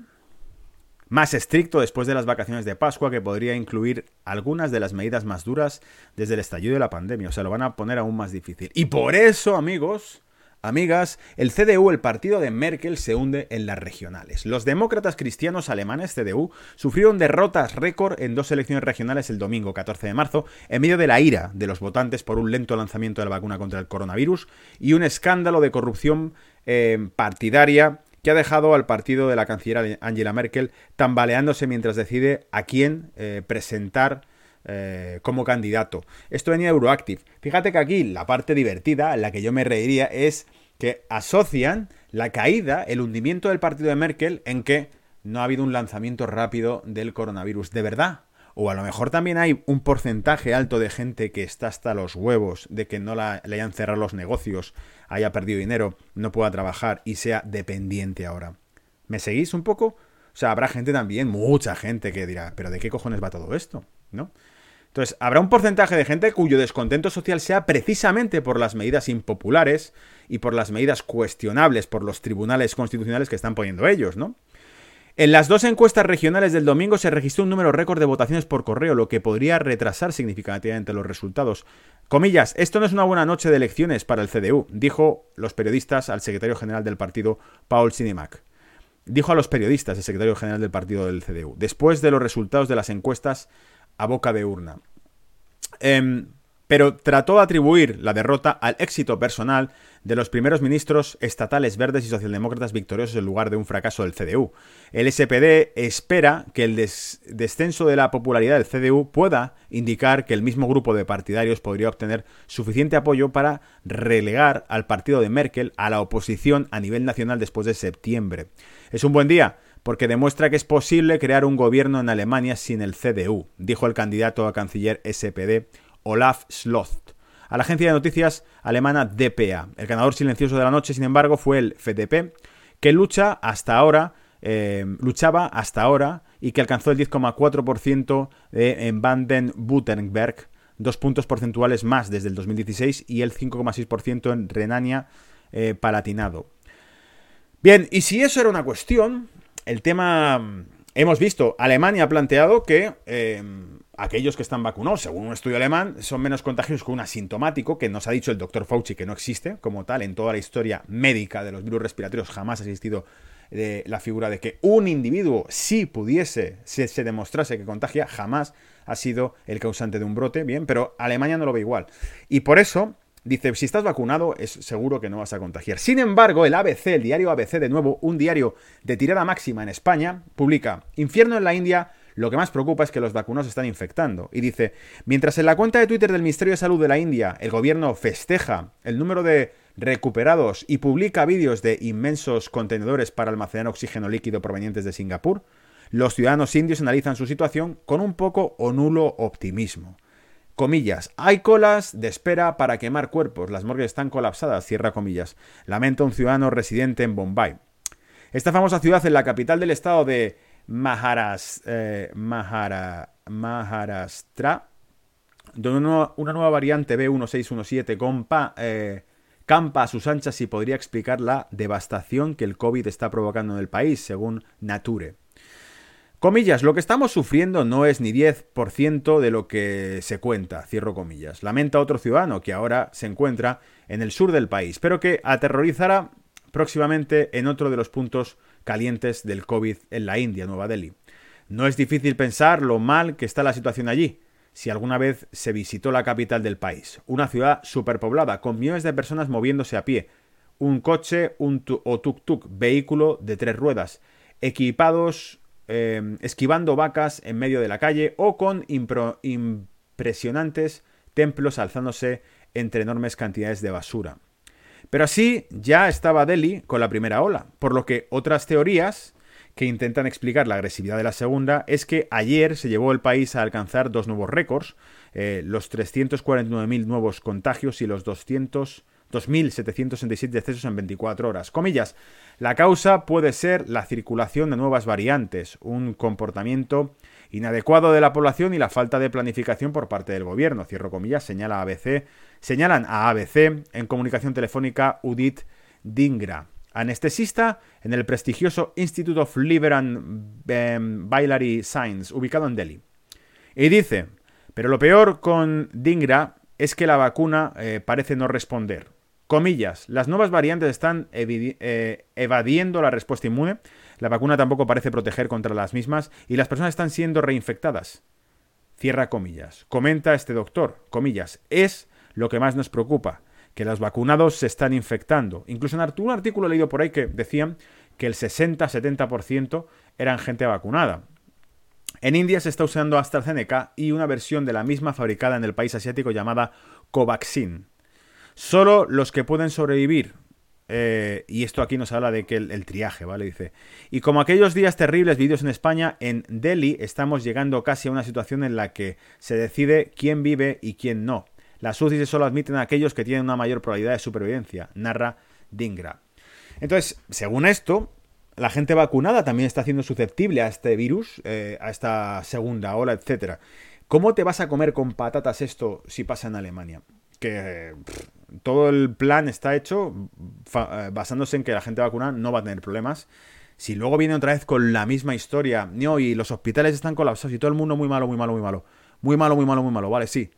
Speaker 2: más estricto después de las vacaciones de Pascua que podría incluir algunas de las medidas más duras desde el estallido de la pandemia, o sea, lo van a poner aún más difícil. Y por eso, amigos, Amigas, el CDU, el partido de Merkel, se hunde en las regionales. Los demócratas cristianos alemanes, CDU, sufrieron derrotas récord en dos elecciones regionales el domingo 14 de marzo, en medio de la ira de los votantes por un lento lanzamiento de la vacuna contra el coronavirus y un escándalo de corrupción eh, partidaria que ha dejado al partido de la canciller Angela Merkel tambaleándose mientras decide a quién eh, presentar eh, como candidato. Esto venía de Euroactive. Fíjate que aquí la parte divertida, la que yo me reiría, es que asocian la caída, el hundimiento del partido de Merkel en que no ha habido un lanzamiento rápido del coronavirus. ¿De verdad? O a lo mejor también hay un porcentaje alto de gente que está hasta los huevos de que no le hayan cerrado los negocios, haya perdido dinero, no pueda trabajar y sea dependiente ahora. ¿Me seguís un poco? O sea, habrá gente también, mucha gente que dirá, pero ¿de qué cojones va todo esto? ¿No? Entonces, habrá un porcentaje de gente cuyo descontento social sea precisamente por las medidas impopulares y por las medidas cuestionables por los tribunales constitucionales que están poniendo ellos, ¿no? En las dos encuestas regionales del domingo se registró un número récord de votaciones por correo, lo que podría retrasar significativamente los resultados. Comillas, esto no es una buena noche de elecciones para el CDU, dijo los periodistas al secretario general del partido, Paul Sinemac. Dijo a los periodistas el secretario general del partido del CDU, después de los resultados de las encuestas a boca de urna. Em, pero trató de atribuir la derrota al éxito personal de los primeros ministros estatales verdes y socialdemócratas victoriosos en lugar de un fracaso del CDU. El SPD espera que el descenso de la popularidad del CDU pueda indicar que el mismo grupo de partidarios podría obtener suficiente apoyo para relegar al partido de Merkel a la oposición a nivel nacional después de septiembre. Es un buen día porque demuestra que es posible crear un gobierno en Alemania sin el CDU, dijo el candidato a canciller SPD Olaf Sloth a la agencia de noticias alemana DPA. El ganador silencioso de la noche, sin embargo, fue el FDP, que lucha hasta ahora, eh, luchaba hasta ahora y que alcanzó el 10,4% en Baden-Württemberg, dos puntos porcentuales más desde el 2016 y el 5,6% en Renania-Palatinado. Eh, Bien, y si eso era una cuestión, el tema... Hemos visto, Alemania ha planteado que eh, aquellos que están vacunados, según un estudio alemán, son menos contagiosos que un asintomático, que nos ha dicho el doctor Fauci que no existe como tal en toda la historia médica de los virus respiratorios, jamás ha existido eh, la figura de que un individuo, si pudiese, si se demostrase que contagia, jamás ha sido el causante de un brote, bien, pero Alemania no lo ve igual. Y por eso dice, si estás vacunado, es seguro que no vas a contagiar. Sin embargo, el ABC, el diario ABC, de nuevo, un diario de tirada máxima en España, publica, Infierno en la India, lo que más preocupa es que los vacunados están infectando. Y dice, mientras en la cuenta de Twitter del Ministerio de Salud de la India el gobierno festeja el número de recuperados y publica vídeos de inmensos contenedores para almacenar oxígeno líquido provenientes de Singapur, los ciudadanos indios analizan su situación con un poco o nulo optimismo. Comillas, hay colas de espera para quemar cuerpos, las morgues están colapsadas, cierra comillas, lamenta un ciudadano residente en Bombay. Esta famosa ciudad en la capital del estado de Maharas, eh, Maharashtra, donde una, nueva variante B1617 eh, campa a sus anchas y podría explicar la devastación que el COVID está provocando en el país, según Nature. Comillas, lo que estamos sufriendo no es ni 10% de lo que se cuenta, cierro comillas. Lamenta otro ciudadano que ahora se encuentra en el sur del país, pero que aterrorizará próximamente en otro de los puntos calientes del COVID en la India, Nueva Delhi. No es difícil pensar lo mal que está la situación allí, si alguna vez se visitó la capital del país, una ciudad superpoblada, con millones de personas moviéndose a pie, un coche un o tuk-tuk, vehículo de tres ruedas, equipados em, esquivando vacas en medio de la calle o con impresionantes templos alzándose entre enormes cantidades de basura. Pero así ya estaba Delhi con la primera ola, por lo que otras teorías que intentan explicar la agresividad de la segunda es que ayer se llevó el país a alcanzar dos nuevos récords, eh, los 349.000 nuevos contagios y los 200 2.767 decesos en 24 horas. Comillas, la causa puede ser la circulación de nuevas variantes, un comportamiento inadecuado de la población y la falta de planificación por parte del gobierno. Cierro comillas, señala ABC, señalan a ABC en comunicación telefónica Udit Dingra, anestesista en el prestigioso Institute of Liver and Biliary Science, ubicado en Delhi. Y dice, pero lo peor con Dingra es que la vacuna eh, parece no responder. Comillas, las nuevas variantes están eh, evadiendo la respuesta inmune, la vacuna tampoco parece proteger contra las mismas y las personas están siendo reinfectadas. Cierra comillas. Comenta este doctor, comillas, es lo que más nos preocupa, que los vacunados se están infectando. Incluso en un artículo leído por ahí que decían que el 60-70% eran gente vacunada. En India se está usando AstraZeneca y una versión de la misma fabricada en el país asiático llamada Covaxin. Solo los que pueden sobrevivir, eh, y esto aquí nos habla de que el, triaje, ¿vale? Dice, y como aquellos días terribles vividos en España, en Delhi estamos llegando casi a una situación en la que se decide quién vive y quién no. Las UCI solo admiten a aquellos que tienen una mayor probabilidad de supervivencia, narra Dingra. Entonces, según esto, la gente vacunada también está siendo susceptible a este virus, eh, a esta segunda ola, etc. ¿Cómo te vas a comer con patatas esto si pasa en Alemania? Que todo el plan está hecho eh, basándose en que la gente vacunada no va a tener problemas Si luego viene otra vez con la misma historia, no, y los hospitales están colapsados y todo el mundo muy malo, muy malo, muy malo. Muy malo, muy malo, muy malo, vale, sí.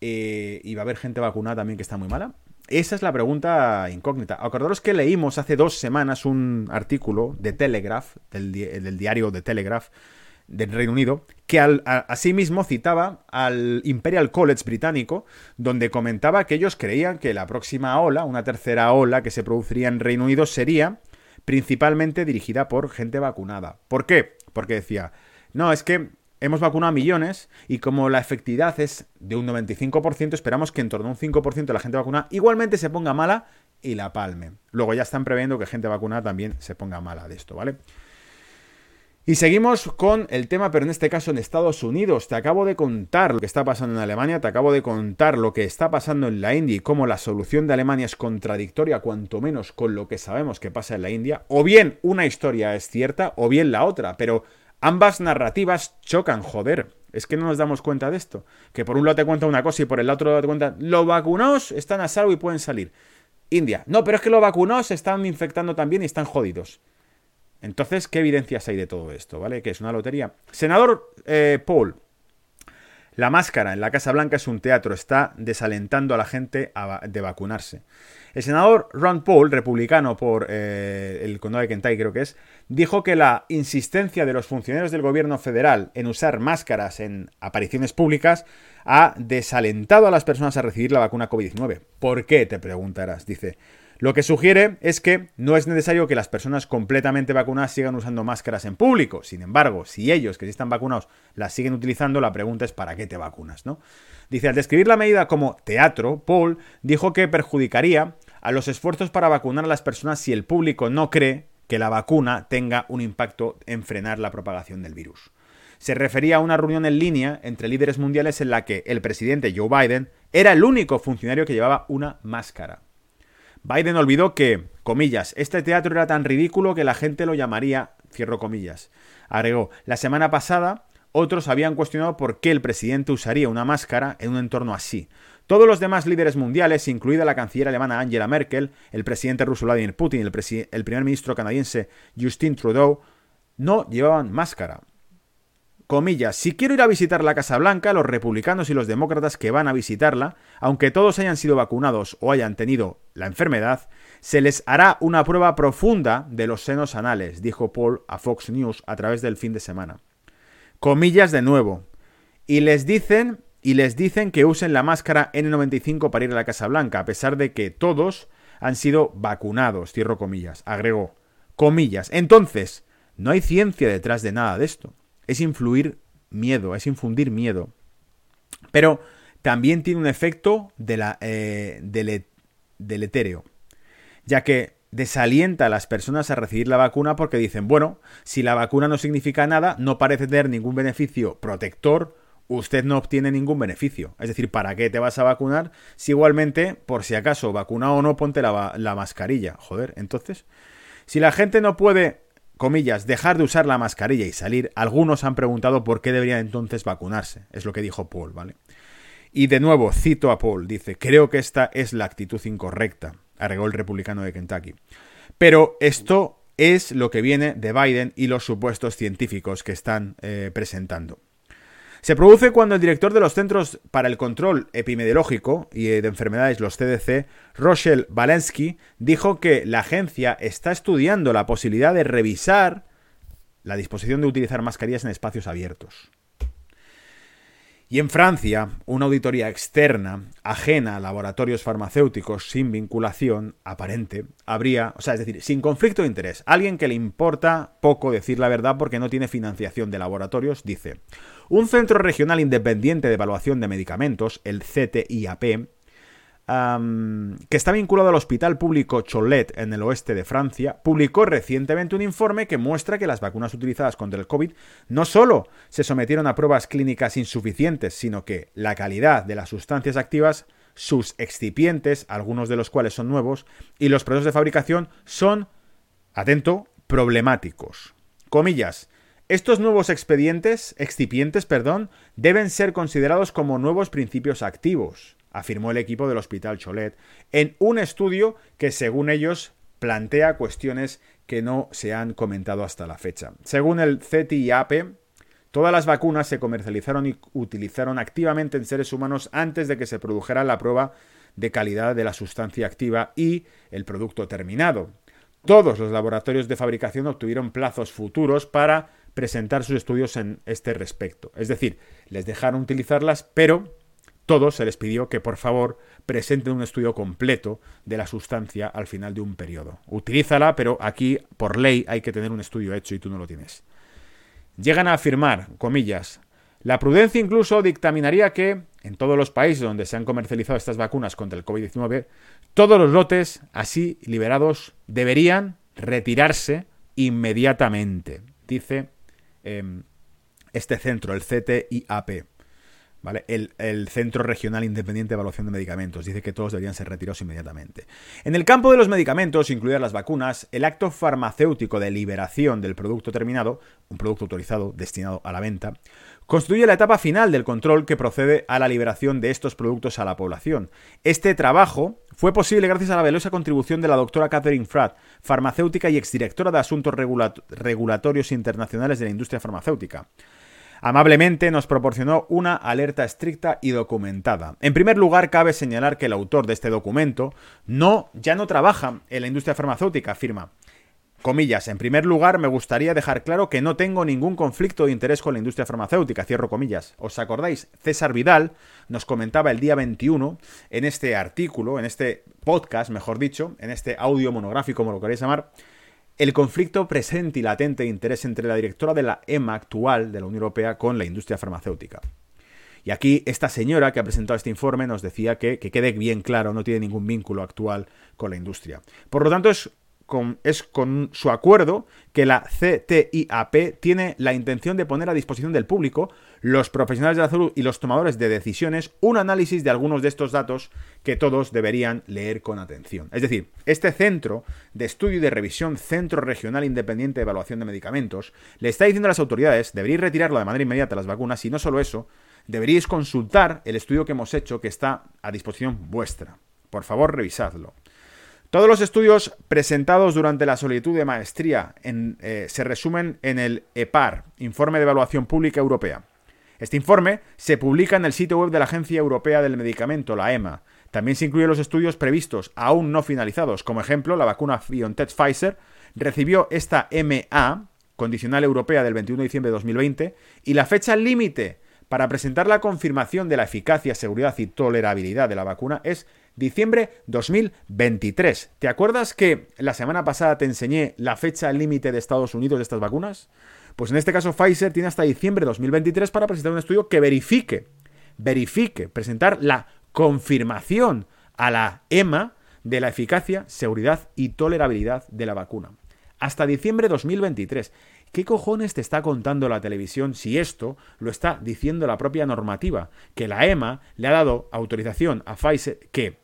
Speaker 2: Eh, y va a haber gente vacunada también que está muy mala. Esa es la pregunta incógnita. Acordaros que leímos hace dos semanas un artículo de Telegraph, del, del diario de Telegraph del Reino Unido, que al, asimismo citaba al Imperial College británico, donde comentaba que ellos creían que la próxima ola, una tercera ola que se produciría en Reino Unido, sería principalmente dirigida por gente vacunada. ¿Por qué? Porque decía, no, es que hemos vacunado a millones y como la efectividad es de un 95%, esperamos que en torno a un 5% de la gente vacunada igualmente se ponga mala y la palme. Luego ya están previendo que gente vacunada también se ponga mala de esto, ¿vale? Y seguimos con el tema, pero en este caso en Estados Unidos. Te acabo de contar lo que está pasando en Alemania, te acabo de contar lo que está pasando en la India y cómo la solución de Alemania es contradictoria, cuanto menos con lo que sabemos que pasa en la India. O bien una historia es cierta, o bien la otra, pero ambas narrativas chocan, joder. Es que no nos damos cuenta de esto. Que por un lado te cuenta una cosa y por el otro lado te cuenta, los vacunados están a salvo y pueden salir. India, no, pero es que los vacunados se están infectando también y están jodidos. Entonces, ¿qué evidencias hay de todo esto? ¿Vale? Que es una lotería. Senador eh, Paul, la máscara en la Casa Blanca es un teatro, está desalentando a la gente de vacunarse. El senador Ron Paul, republicano por eh, el condado de Kentucky creo que es, dijo que la insistencia de los funcionarios del gobierno federal en usar máscaras en apariciones públicas ha desalentado a las personas a recibir la vacuna COVID-19. ¿Por qué? Te preguntarás. Dice, lo que sugiere es que no es necesario que las personas completamente vacunadas sigan usando máscaras en público. Sin embargo, si ellos que sí están vacunados las siguen utilizando, la pregunta es ¿para qué te vacunas? ¿no? Dice, al describir la medida como teatro, Paul dijo que perjudicaría a los esfuerzos para vacunar a las personas si el público no cree que la vacuna tenga un impacto en frenar la propagación del virus. Se refería a una reunión en línea entre líderes mundiales en la que el presidente Joe Biden era el único funcionario que llevaba una máscara. Biden olvidó que, comillas, este teatro era tan ridículo que la gente lo llamaría, cierro comillas. Agregó, la semana pasada otros habían cuestionado por qué el presidente usaría una máscara en un entorno así. Todos los demás líderes mundiales, incluida la canciller alemana Angela Merkel, el presidente ruso Vladimir Putin y el, el primer ministro canadiense Justin Trudeau, no llevaban máscara comillas, si quiero ir a visitar la Casa Blanca, los republicanos y los demócratas que van a visitarla, aunque todos hayan sido vacunados o hayan tenido la enfermedad, se les hará una prueba profunda de los senos anales, dijo Paul a Fox News a través del fin de semana. Comillas de nuevo. Y les dicen y les dicen que usen la máscara N95 para ir a la Casa Blanca, a pesar de que todos han sido vacunados, cierro comillas, agregó. Comillas. Entonces, no hay ciencia detrás de nada de esto es influir miedo, es infundir miedo. Pero también tiene un efecto de la, eh, del, etéreo, ya que desalienta a las personas a recibir la vacuna porque dicen, bueno, si la vacuna no significa nada, no parece tener ningún beneficio protector, usted no obtiene ningún beneficio. Es decir, ¿para qué te vas a vacunar si igualmente, por si acaso, vacuna o no, ponte la, la mascarilla? Joder, entonces, si la gente no puede comillas, dejar de usar la mascarilla y salir, algunos han preguntado por qué deberían entonces vacunarse. Es lo que dijo Paul, ¿vale? Y de nuevo, cito a Paul, dice, creo que esta es la actitud incorrecta, agregó el republicano de Kentucky. Pero esto es lo que viene de Biden y los supuestos científicos que están eh, presentando. Se produce cuando el director de los Centros para el Control Epidemiológico y de Enfermedades, los CDC, Rochelle Walensky, dijo que la agencia está estudiando la posibilidad de revisar la disposición de utilizar mascarillas en espacios abiertos. Y en Francia, una auditoría externa, ajena a laboratorios farmacéuticos sin vinculación aparente, habría, o sea, es decir, sin conflicto de interés, alguien que le importa poco decir la verdad porque no tiene financiación de laboratorios, dice, un centro regional independiente de evaluación de medicamentos, el CTIAP, que está vinculado al Hospital Público Cholet en el oeste de Francia, publicó recientemente un informe que muestra que las vacunas utilizadas contra el COVID no solo se sometieron a pruebas clínicas insuficientes, sino que la calidad de las sustancias activas, sus excipientes, algunos de los cuales son nuevos, y los procesos de fabricación son, atento, problemáticos. Comillas, estos nuevos expedientes, excipientes, perdón, deben ser considerados como nuevos principios activos, afirmó el equipo del Hospital Cholet, en un estudio que, según ellos, plantea cuestiones que no se han comentado hasta la fecha. Según el CTIAP, todas las vacunas se comercializaron y utilizaron activamente en seres humanos antes de que se produjera la prueba de calidad de la sustancia activa y el producto terminado. Todos los laboratorios de fabricación obtuvieron plazos futuros para presentar sus estudios en este respecto. Es decir, les dejaron utilizarlas, pero todos se les pidió que por favor presenten un estudio completo de la sustancia al final de un periodo. Utilízala, pero aquí por ley hay que tener un estudio hecho y tú no lo tienes. Llegan a afirmar, comillas, la prudencia incluso dictaminaría que, en todos los países donde se han comercializado estas vacunas contra el COVID-19, todos los lotes así liberados deberían retirarse inmediatamente, dice em, este centro, el CTIAP. ¿Vale? El, el, Centro Regional Independiente de Evaluación de Medicamentos dice que todos deberían ser retirados inmediatamente. En el campo de los medicamentos, incluidas las vacunas, el acto farmacéutico de liberación del producto terminado, un producto autorizado destinado a la venta, constituye la etapa final del control que procede a la liberación de estos productos a la población. Este trabajo fue posible gracias a la velosa contribución de la doctora Catherine Fratt, farmacéutica y exdirectora de Asuntos Regulatorios Internacionales de la Industria Farmacéutica. Amablemente nos proporcionó una alerta estricta y documentada. En primer lugar, cabe señalar que el autor de este documento no, ya no trabaja en la industria farmacéutica, afirma. Comillas, en primer lugar, me gustaría dejar claro que no tengo ningún conflicto de interés con la industria farmacéutica, cierro comillas. ¿Os acordáis? César Vidal nos comentaba el día 21 en este artículo, en este podcast, mejor dicho, en este audio monográfico, como lo queréis llamar, el conflicto presente y latente de interés entre la directora de la EMA actual de la Unión Europea con la industria farmacéutica. Y aquí esta señora que ha presentado este informe nos decía que, que quede bien claro, no tiene ningún vínculo actual con la industria. Por lo tanto, es es con su acuerdo que la CTIAP tiene la intención de poner a disposición del público, los profesionales de la salud y los tomadores de decisiones un análisis de algunos de estos datos que todos deberían leer con atención. Es decir, este centro de estudio y de revisión, Centro Regional Independiente de Evaluación de Medicamentos, le está diciendo a las autoridades, deberíais retirarlo de manera inmediata las vacunas y no solo eso, deberíais consultar el estudio que hemos hecho que está a disposición vuestra. Por favor, revisadlo. Todos los estudios presentados durante la solicitud de maestría eh, se resumen en el EPAR, Informe de Evaluación Pública Europea. Este informe se publica en el sitio web de la Agencia Europea del Medicamento, la EMA. También se incluyen los estudios previstos, aún no finalizados. Como ejemplo, la vacuna BioNTech Pfizer recibió esta MA, condicional europea del 21 de diciembre de 2020, y la fecha límite para presentar la confirmación de la eficacia, seguridad y tolerabilidad de la vacuna es diciembre 2023. ¿Te acuerdas que la semana pasada te enseñé la fecha límite de Estados Unidos de estas vacunas? Pues en este caso Pfizer tiene hasta diciembre 2023 para presentar un estudio que verifique, verifique, presentar la confirmación a la EMA de la eficacia, seguridad y tolerabilidad de la vacuna. Hasta diciembre 2023. ¿Qué cojones te está contando la televisión si esto lo está diciendo la propia normativa? Que la EMA le ha dado autorización a Pfizer que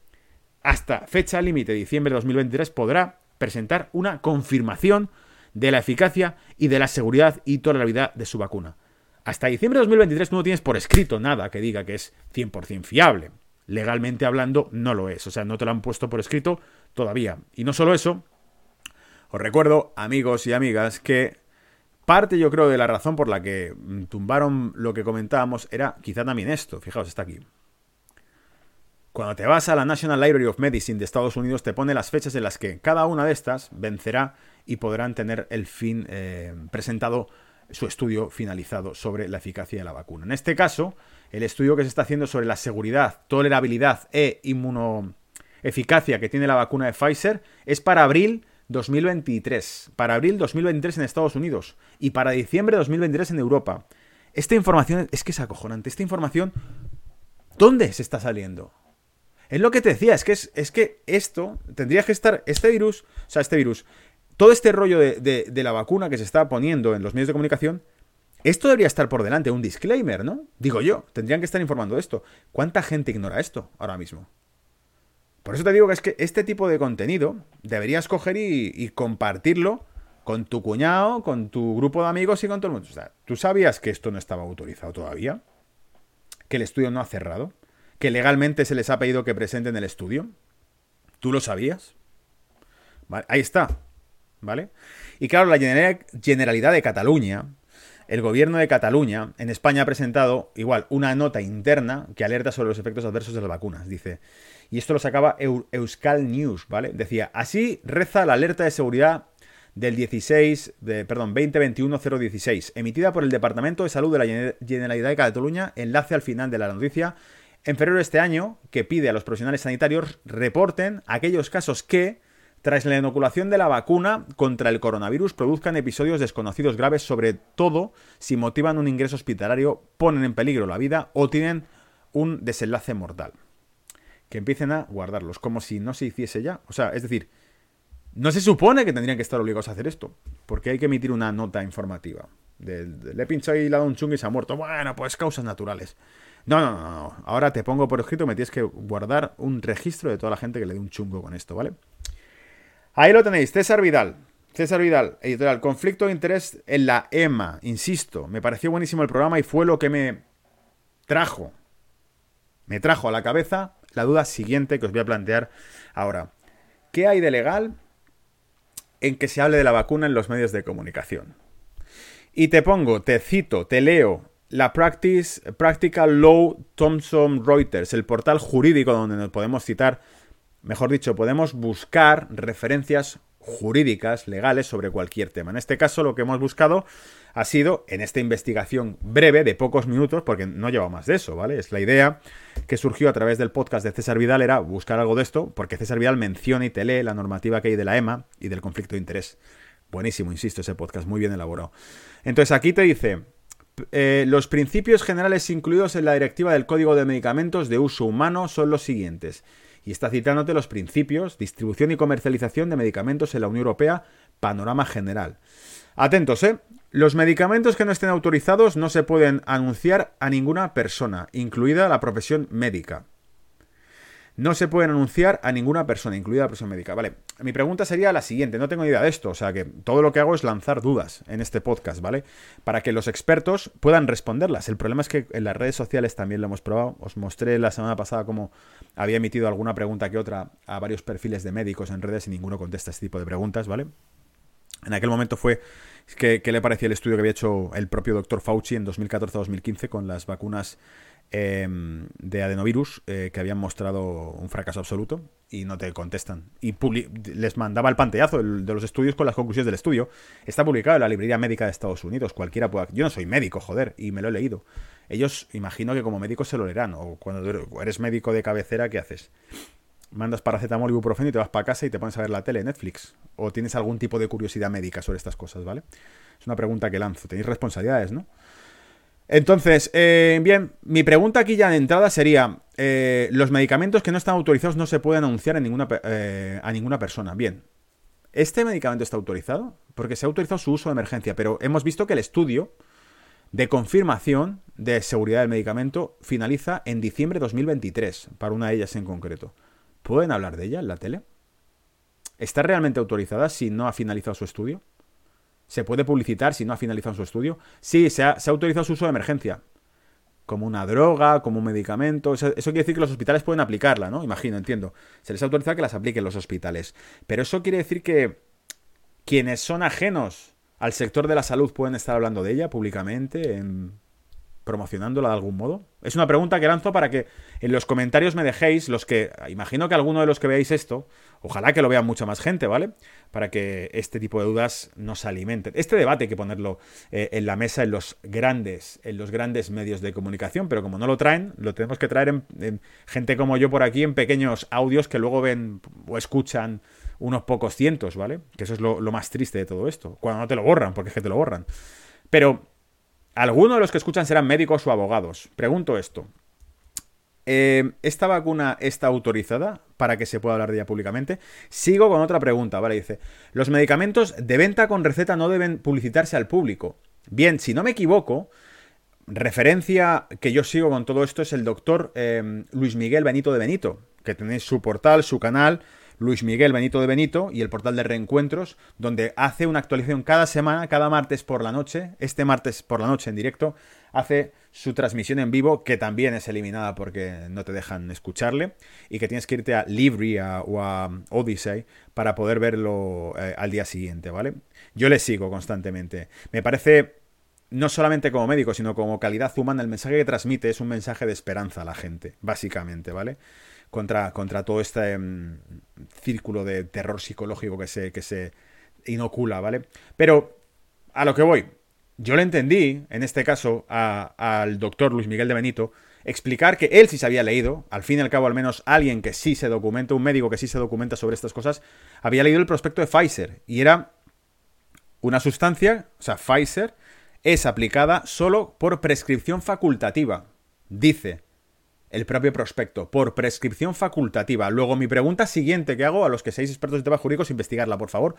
Speaker 2: hasta fecha límite de diciembre de 2023 podrá presentar una confirmación de la eficacia y de la seguridad y tolerabilidad de su vacuna. Hasta diciembre de 2023 tú no tienes por escrito nada que diga que es 100% fiable. Legalmente hablando, no lo es. O sea, no te lo han puesto por escrito todavía. Y no solo eso, os recuerdo, amigos y amigas, que parte yo creo de la razón por la que tumbaron lo que comentábamos era quizá también esto. Fijaos, está aquí. Cuando te vas a la National Library of Medicine de Estados Unidos, te pone las fechas en las que cada una de estas vencerá y podrán tener el fin eh, presentado su estudio finalizado sobre la eficacia de la vacuna. En este caso, el estudio que se está haciendo sobre la seguridad, tolerabilidad e inmunoeficacia que tiene la vacuna de Pfizer es para abril 2023. Para abril 2023 en Estados Unidos y para diciembre 2023 en Europa. Esta información es que es acojonante. Esta información, ¿dónde se está saliendo? Es lo que te decía, es que, es, que esto tendría que estar, este virus, o sea, este virus, todo este rollo de, la vacuna que se está poniendo en los medios de comunicación, esto debería estar por delante, un disclaimer, ¿no? Digo yo, tendrían que estar informando de esto. ¿Cuánta gente ignora esto ahora mismo? Por eso te digo que es que este tipo de contenido deberías coger y, y compartirlo con tu cuñado, con tu grupo de amigos y con todo el mundo. O sea, ¿tú sabías que esto no estaba autorizado todavía? ¿Que el estudio no ha cerrado? Que legalmente se les ha pedido que presenten el estudio? ¿Tú lo sabías? Ahí está. ¿Vale? Y claro, la Generalidad de Cataluña, el gobierno de Cataluña, en España ha presentado igual una nota interna que alerta sobre los efectos adversos de las vacunas. Dice, y esto lo sacaba Euskal News, ¿vale? Decía, así reza la alerta de seguridad del 16, de, perdón, 2021-016, emitida por el Departamento de Salud de la Generalidad de Cataluña, enlace al final de la noticia, en febrero de este año, que pide a los profesionales sanitarios reporten aquellos casos que, tras la inoculación de la vacuna contra el coronavirus, produzcan episodios desconocidos graves, sobre todo si motivan un ingreso hospitalario, ponen en peligro la vida o tienen un desenlace mortal. Que empiecen a guardarlos, como si no se hiciese ya. O sea, es decir, no se supone que tendrían que estar obligados a hacer esto, porque hay que emitir una nota informativa. le he pinchado y le ha dado un chung y se ha muerto. Bueno, pues causas naturales. No, no, no, no. Ahora te pongo por escrito, me tienes que guardar un registro de toda la gente que le dé un chungo con esto, ¿vale? Ahí lo tenéis, César Vidal. César Vidal, editorial. Conflicto de interés en la EMA, insisto. Me pareció buenísimo el programa y fue lo que me trajo, me trajo a la cabeza la duda siguiente que os voy a plantear ahora. ¿Qué hay de legal en que se hable de la vacuna en los medios de comunicación? Y te pongo, te cito, te leo la Practice, Practical Law Thomson Reuters, el portal jurídico donde nos podemos citar Mejor dicho, podemos buscar referencias jurídicas, legales, sobre cualquier tema. En este caso, lo que hemos buscado ha sido, en esta investigación breve de pocos minutos, porque no lleva más de eso, ¿vale? Es la idea que surgió a través del podcast de César Vidal, era buscar algo de esto, porque César Vidal menciona y te lee la normativa que hay de la EMA y del conflicto de interés. Buenísimo, insisto, ese podcast, muy bien elaborado. Entonces aquí te dice, eh, los principios generales incluidos en la Directiva del Código de Medicamentos de Uso Humano son los siguientes y está citándote los principios, distribución y comercialización de medicamentos en la Unión Europea, panorama general. Atentos, ¿eh? Los medicamentos que no estén autorizados no se pueden anunciar a ninguna persona, incluida la profesión médica no se pueden anunciar a ninguna persona, incluida la persona médica. Vale, mi pregunta sería la siguiente, no tengo idea de esto, o sea que todo lo que hago es lanzar dudas en este podcast, ¿vale? Para que los expertos puedan responderlas. El problema es que en las redes sociales también lo hemos probado, os mostré la semana pasada cómo había emitido alguna pregunta que otra a varios perfiles de médicos en redes y ninguno contesta este tipo de preguntas, ¿vale? En aquel momento fue que, le parecía el estudio que había hecho el propio doctor Fauci en 2014-2015 con las vacunas Em, de adenovirus eh, que habían mostrado un fracaso absoluto y no te contestan. Y les mandaba el panteazo de los estudios con las conclusiones del estudio. Está publicado en la librería médica de Estados Unidos. Cualquiera pueda. Yo no soy médico, joder, y me lo he leído. Ellos, imagino que como médicos se lo leerán. O cuando eres médico de cabecera, ¿qué haces? Mandas paracetamol y ibuprofeno y te vas para casa y te pones a ver la tele, Netflix. O tienes algún tipo de curiosidad médica sobre estas cosas, ¿vale? Es una pregunta que lanzo. Tenéis responsabilidades, ¿no? Entonces, eh, bien, mi pregunta aquí ya de entrada sería, eh, los medicamentos que no están autorizados no se pueden anunciar a ninguna, eh, a ninguna persona. Bien, ¿este medicamento está autorizado? Porque se ha autorizado su uso de emergencia, pero hemos visto que el estudio de confirmación de seguridad del medicamento finaliza en diciembre de 2023, para una de ellas en concreto. ¿Pueden hablar de ella en la tele? ¿Está realmente autorizada si no ha finalizado su estudio? ¿Se puede publicitar si no ha finalizado su estudio? Sí, se ha, autorizado su uso de emergencia. Como una droga, como un medicamento. Eso, quiere decir que los hospitales pueden aplicarla, ¿no? Imagino, entiendo. Se les ha autorizado que las apliquen los hospitales. Pero eso quiere decir que quienes son ajenos al sector de la salud pueden estar hablando de ella públicamente, en promocionándola de algún modo? Es una pregunta que lanzo para que en los comentarios me dejéis, los que, imagino que alguno de los que veáis esto, ojalá que lo vean mucha más gente, ¿vale? Para que este tipo de dudas no se alimenten. Este debate hay que ponerlo eh, en la mesa en los grandes, en los grandes medios de comunicación, pero como no lo traen, lo tenemos que traer en, gente como yo por aquí, en pequeños audios que luego ven o escuchan unos pocos cientos, ¿vale? Que eso es lo, lo más triste de todo esto. Cuando no te lo borran, porque es que te lo borran. Pero ¿Alguno de los que escuchan serán médicos o abogados? Pregunto esto. Eh, ¿Esta vacuna está autorizada para que se pueda hablar de ella públicamente? Sigo con otra pregunta, ¿vale? Dice, los medicamentos de venta con receta no deben publicitarse al público. Bien, si no me equivoco, referencia que yo sigo con todo esto es el doctor eh, Luis Miguel Benito de Benito, que tenéis su portal, su canal, Luis Miguel Benito de Benito y el portal de reencuentros, donde hace una actualización cada semana, cada martes por la noche, este martes por la noche en directo, hace su transmisión en vivo, que también es eliminada porque no te dejan escucharle, y que tienes que irte a Libri o a Odyssey para poder verlo eh, al día siguiente, ¿vale? Yo le sigo constantemente. Me parece no solamente como médico, sino como calidad humana, el mensaje que transmite es un mensaje de esperanza a la gente, básicamente, ¿vale? Contra, contra todo este mm, círculo de terror psicológico que se, que se inocula, ¿vale? Pero a lo que voy, yo le entendí, en este caso, al doctor Luis Miguel de Benito, explicar que él sí se había leído, al fin y al cabo al menos alguien que sí se documenta, un médico que sí se documenta sobre estas cosas, había leído el prospecto de Pfizer y era una sustancia, o sea, Pfizer, es aplicada solo por prescripción facultativa. Dice el propio prospecto, por prescripción facultativa. Luego, mi pregunta siguiente que hago a los que seáis expertos de temas jurídicos, investigarla, por favor.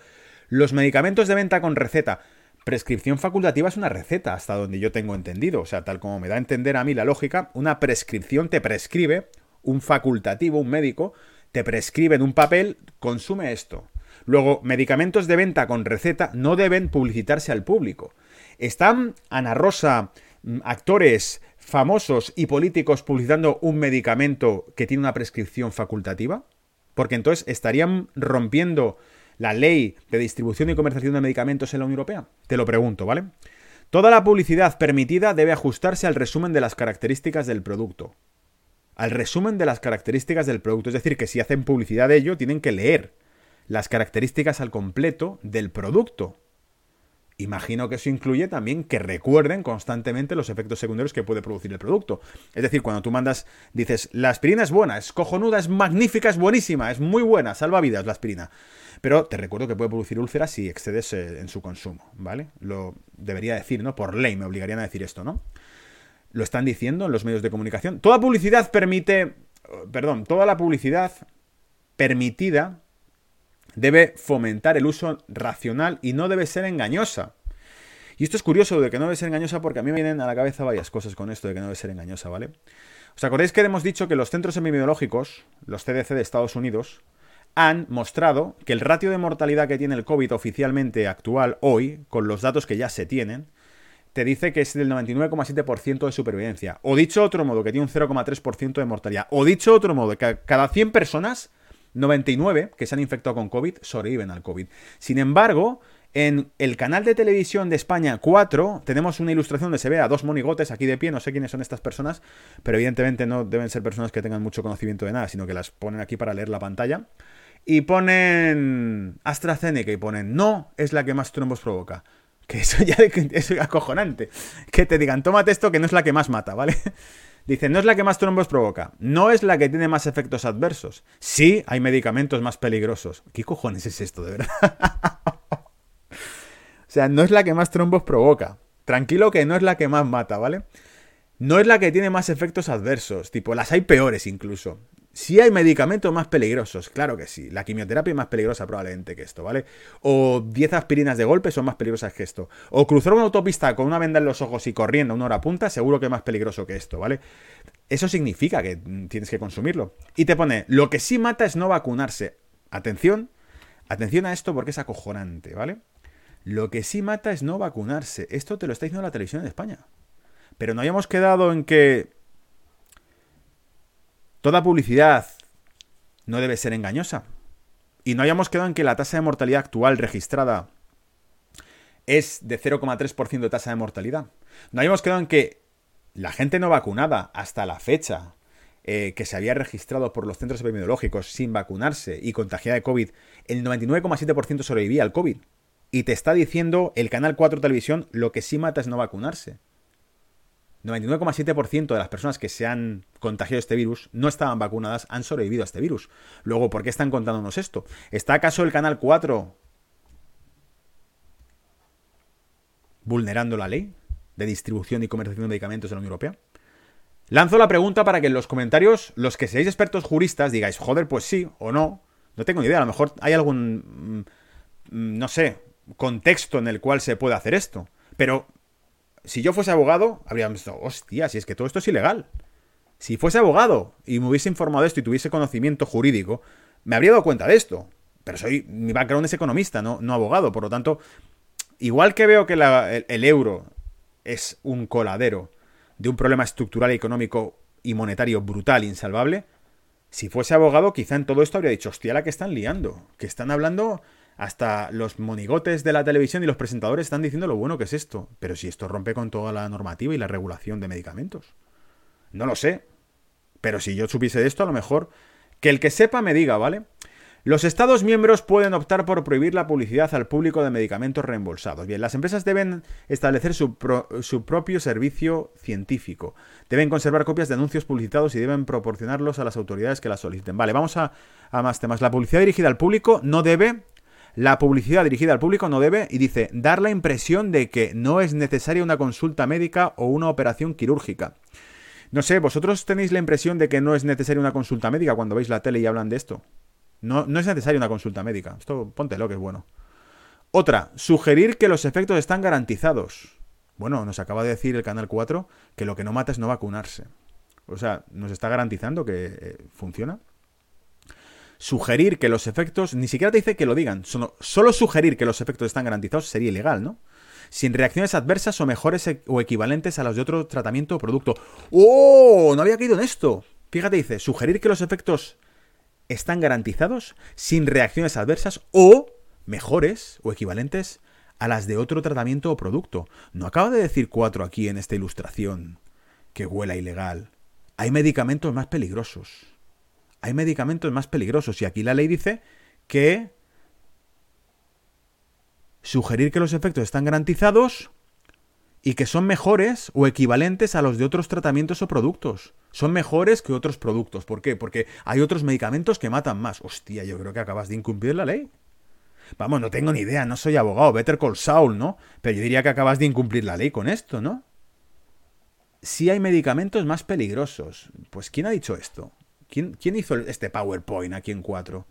Speaker 2: Los medicamentos de venta con receta. Prescripción facultativa es una receta, hasta donde yo tengo entendido. O sea, tal como me da a entender a mí la lógica, una prescripción te prescribe, un facultativo, un médico, te prescribe en un papel, consume esto. Luego, medicamentos de venta con receta no deben publicitarse al público. ¿Están Ana Rosa, mm, actores famosos y políticos publicitando un medicamento que tiene una prescripción facultativa? Porque entonces estarían rompiendo la ley de distribución y comercialización de medicamentos en la Unión Europea. Te lo pregunto, ¿vale? Toda la publicidad permitida debe ajustarse al resumen de las características del producto. Al resumen de las características del producto. Es decir, que si hacen publicidad de ello, tienen que leer las características al completo del producto. Imagino que eso incluye también que recuerden constantemente los efectos secundarios que puede producir el producto. Es decir, cuando tú mandas, dices, la aspirina es buena, es cojonuda, es magnífica, es buenísima, es muy buena, salva vidas la aspirina. Pero te recuerdo que puede producir úlceras si excedes eh, en su consumo, ¿vale? Lo debería decir, ¿no? Por ley me obligarían a decir esto, ¿no? Lo están diciendo en los medios de comunicación. Toda publicidad permite, perdón, toda la publicidad permitida debe fomentar el uso racional y no debe ser engañosa. Y esto es curioso de que no debe ser engañosa porque a mí me vienen a la cabeza varias cosas con esto de que no debe ser engañosa, ¿vale? ¿Os acordáis que hemos dicho que los centros epidemiológicos, los CDC de Estados Unidos, han mostrado que el ratio de mortalidad que tiene el COVID oficialmente actual hoy, con los datos que ya se tienen, te dice que es del 99,7% de supervivencia. O dicho otro modo, que tiene un 0,3% de mortalidad. O dicho otro modo, que cada 100 personas 99 que se han infectado con COVID sobreviven al COVID. Sin embargo, en el canal de televisión de España 4 tenemos una ilustración donde se ve a dos monigotes aquí de pie, no sé quiénes son estas personas, pero evidentemente no deben ser personas que tengan mucho conocimiento de nada, sino que las ponen aquí para leer la pantalla. Y ponen AstraZeneca y ponen no es la que más trombos provoca. Que eso ya es acojonante. Que te digan, tómate esto que no es la que más mata, ¿vale? Dice, no es la que más trombos provoca, no es la que tiene más efectos adversos. Sí, hay medicamentos más peligrosos. ¿Qué cojones es esto, de verdad? o sea, no es la que más trombos provoca. Tranquilo que no es la que más mata, ¿vale? No es la que tiene más efectos adversos, tipo, las hay peores incluso. Si hay medicamentos más peligrosos, claro que sí. La quimioterapia es más peligrosa probablemente que esto, ¿vale? O 10 aspirinas de golpe son más peligrosas que esto. O cruzar una autopista con una venda en los ojos y corriendo una hora punta, seguro que es más peligroso que esto, ¿vale? Eso significa que tienes que consumirlo. Y te pone, lo que sí mata es no vacunarse. Atención, atención a esto porque es acojonante, ¿vale? Lo que sí mata es no vacunarse. Esto te lo está diciendo la televisión de España. Pero no hayamos quedado en que Toda publicidad no debe ser engañosa. Y no hayamos quedado en que la tasa de mortalidad actual registrada es de 0,3% de tasa de mortalidad. No hayamos quedado en que la gente no vacunada hasta la fecha eh, que se había registrado por los centros epidemiológicos sin vacunarse y contagiada de COVID, el 99,7% sobrevivía al COVID. Y te está diciendo el Canal 4 Televisión lo que sí mata es no vacunarse. 99,7% de las personas que se han contagiado de este virus no estaban vacunadas, han sobrevivido a este virus. Luego, ¿por qué están contándonos esto? ¿Está acaso el Canal 4 vulnerando la ley de distribución y comercialización de medicamentos de la Unión Europea? Lanzo la pregunta para que en los comentarios, los que seáis expertos juristas, digáis, joder, pues sí o no. No tengo ni idea, a lo mejor hay algún, mm, mm, no sé, contexto en el cual se puede hacer esto. Pero si yo fuese abogado, habríamos dicho, hostia, si es que todo esto es ilegal. Si fuese abogado y me hubiese informado de esto y tuviese conocimiento jurídico, me habría dado cuenta de esto. Pero soy, mi background es economista, no, no abogado. Por lo tanto, igual que veo que el, euro es un coladero de un problema estructural, económico y monetario brutal, insalvable, si fuese abogado, quizá en todo esto habría dicho, hostia, la que están liando, que están hablando hasta los monigotes de la televisión y los presentadores están diciendo lo bueno que es esto. Pero si esto rompe con toda la normativa y la regulación de medicamentos. No lo sé. Pero si yo supiese de esto, a lo mejor que el que sepa me diga, ¿vale? Los Estados miembros pueden optar por prohibir la publicidad al público de medicamentos reembolsados. Bien, las empresas deben establecer su, propio servicio científico. Deben conservar copias de anuncios publicitados y deben proporcionarlos a las autoridades que las soliciten. Vale, vamos a, a más temas. La publicidad dirigida al público no debe la publicidad dirigida al público no debe, y dice, dar la impresión de que no es necesaria una consulta médica o una operación quirúrgica. No sé, ¿vosotros tenéis la impresión de que no es necesaria una consulta médica cuando veis la tele y hablan de esto? No, no es necesaria una consulta médica. Esto póntelo, que es bueno. Otra, sugerir que los efectos están garantizados. Bueno, nos acaba de decir el Canal 4 que lo que no mata es no vacunarse. O sea, ¿nos está garantizando que eh, funciona? Sugerir que los efectos, ni siquiera te dice que lo digan, solo, sugerir que los efectos están garantizados sería ilegal, ¿no? sin reacciones adversas o mejores e, o equivalentes a las de otro tratamiento o producto. ¡Oh! No había caído en esto. Fíjate, dice, sugerir que los efectos están garantizados sin reacciones adversas o mejores o equivalentes a las de otro tratamiento o producto. No acaba de decir cuatro aquí en esta ilustración que huela ilegal. Hay medicamentos más peligrosos. Hay medicamentos más peligrosos y aquí la ley dice que sugerir que los efectos están garantizados y que son mejores o equivalentes a los de otros tratamientos o productos. Son mejores que otros productos. ¿Por qué? Porque hay otros medicamentos que matan más. Hostia, yo creo que acabas de incumplir la ley. Vamos, no tengo ni idea, no soy abogado, Better Call Saul, ¿no? Pero yo diría que acabas de incumplir la ley con esto, ¿no? Si hay medicamentos más peligrosos. Pues ¿quién ha dicho esto? ¿Quién, quién hizo este PowerPoint aquí en 4?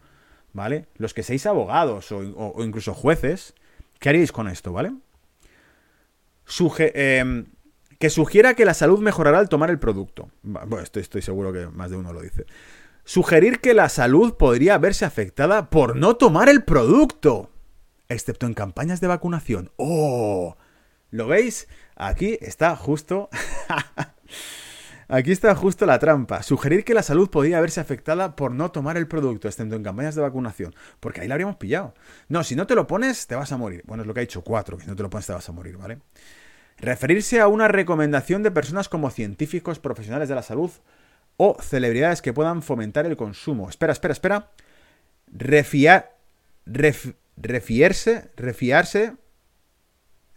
Speaker 2: ¿Vale? Los que seáis abogados o incluso jueces, ¿Qué haríais con esto, vale? Em, que sugiera que la salud mejorará al tomar el producto. Bueno, estoy, estoy seguro que más de uno lo dice. Sugerir que la salud podría verse afectada por no tomar el producto. Excepto en campañas de vacunación. ¡Oh! ¿Lo veis? Aquí está justo Aquí está justo la trampa. Sugerir que la salud podría verse afectada por no tomar el producto, excepto en campañas de vacunación. Porque ahí la habríamos pillado. No, si no te lo pones, te vas a morir. Bueno, es lo que ha dicho cuatro, que si no te lo pones, te vas a morir, ¿vale? Referirse a una recomendación de personas como científicos, profesionales de la salud o celebridades que puedan fomentar el consumo. Espera, espera, espera. Refiar. refierse, refiarse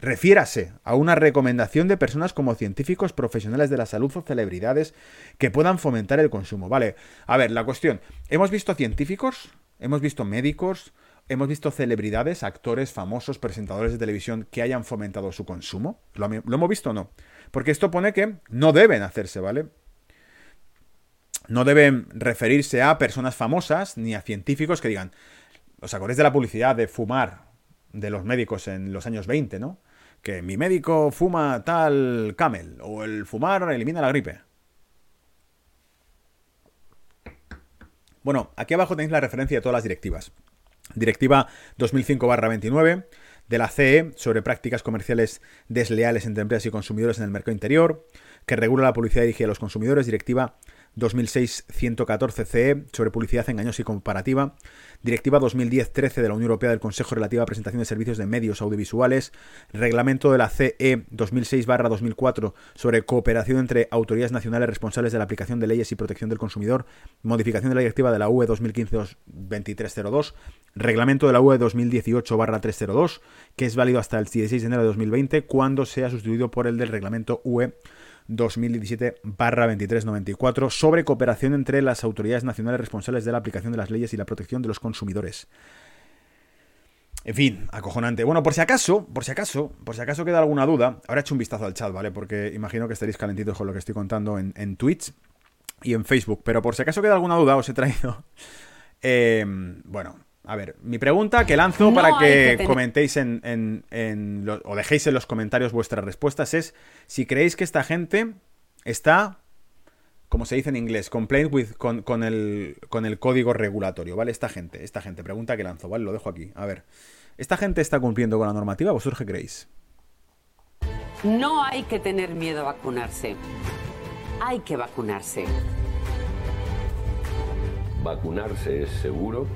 Speaker 2: Refiérase a una recomendación de personas como científicos, profesionales de la salud o celebridades que puedan fomentar el consumo. Vale, a ver, la cuestión. Hemos visto científicos, hemos visto médicos, hemos visto celebridades, actores famosos, presentadores de televisión que hayan fomentado su consumo. ¿Lo, hemos visto o no? Porque esto pone que no deben hacerse, ¿vale? No deben referirse a personas famosas ni a científicos que digan, ¿os acordáis de la publicidad de fumar de los médicos en los años 20, ¿no? Que mi médico fuma tal camel o el fumar elimina la gripe. Bueno, aquí abajo tenéis la referencia de todas las directivas. Directiva 2005-29 de la CE sobre prácticas comerciales desleales entre empresas y consumidores en el mercado interior, que regula la publicidad dirigida a los consumidores. Directiva 2006-114-CE sobre publicidad engañosa y comparativa, Directiva 2010-13 de la Unión Europea del Consejo relativa a presentación de servicios de medios audiovisuales, Reglamento de la CE 2006-2004 sobre cooperación entre autoridades nacionales responsables de la aplicación de leyes y protección del consumidor, modificación de la Directiva de la UE 2015-2302, Reglamento de la UE 2018-302, que es válido hasta el 16 de enero de 2020, cuando sea sustituido por el del Reglamento UE 2017-2394 sobre cooperación entre las autoridades nacionales responsables de la aplicación de las leyes y la protección de los consumidores. En fin, acojonante. Bueno, por si acaso, por si acaso, por si acaso queda alguna duda, ahora he hecho un vistazo al chat, ¿vale? Porque imagino que estaréis calentitos con lo que estoy contando en, en Twitch y en Facebook. Pero por si acaso queda alguna duda, os he traído. Eh, bueno, a ver, mi pregunta que lanzo para que, comentéis en, o dejéis en los comentarios vuestras respuestas es si creéis que esta gente está como se dice en inglés, complaint with, con, el, con el código regulatorio, ¿vale? Esta gente, esta gente, pregunta que lanzo, ¿vale? Lo dejo aquí. A ver, ¿esta gente está cumpliendo con la normativa? ¿Vosotros qué creéis?
Speaker 4: No hay que tener miedo a vacunarse. Hay que vacunarse.
Speaker 5: Vacunarse es seguro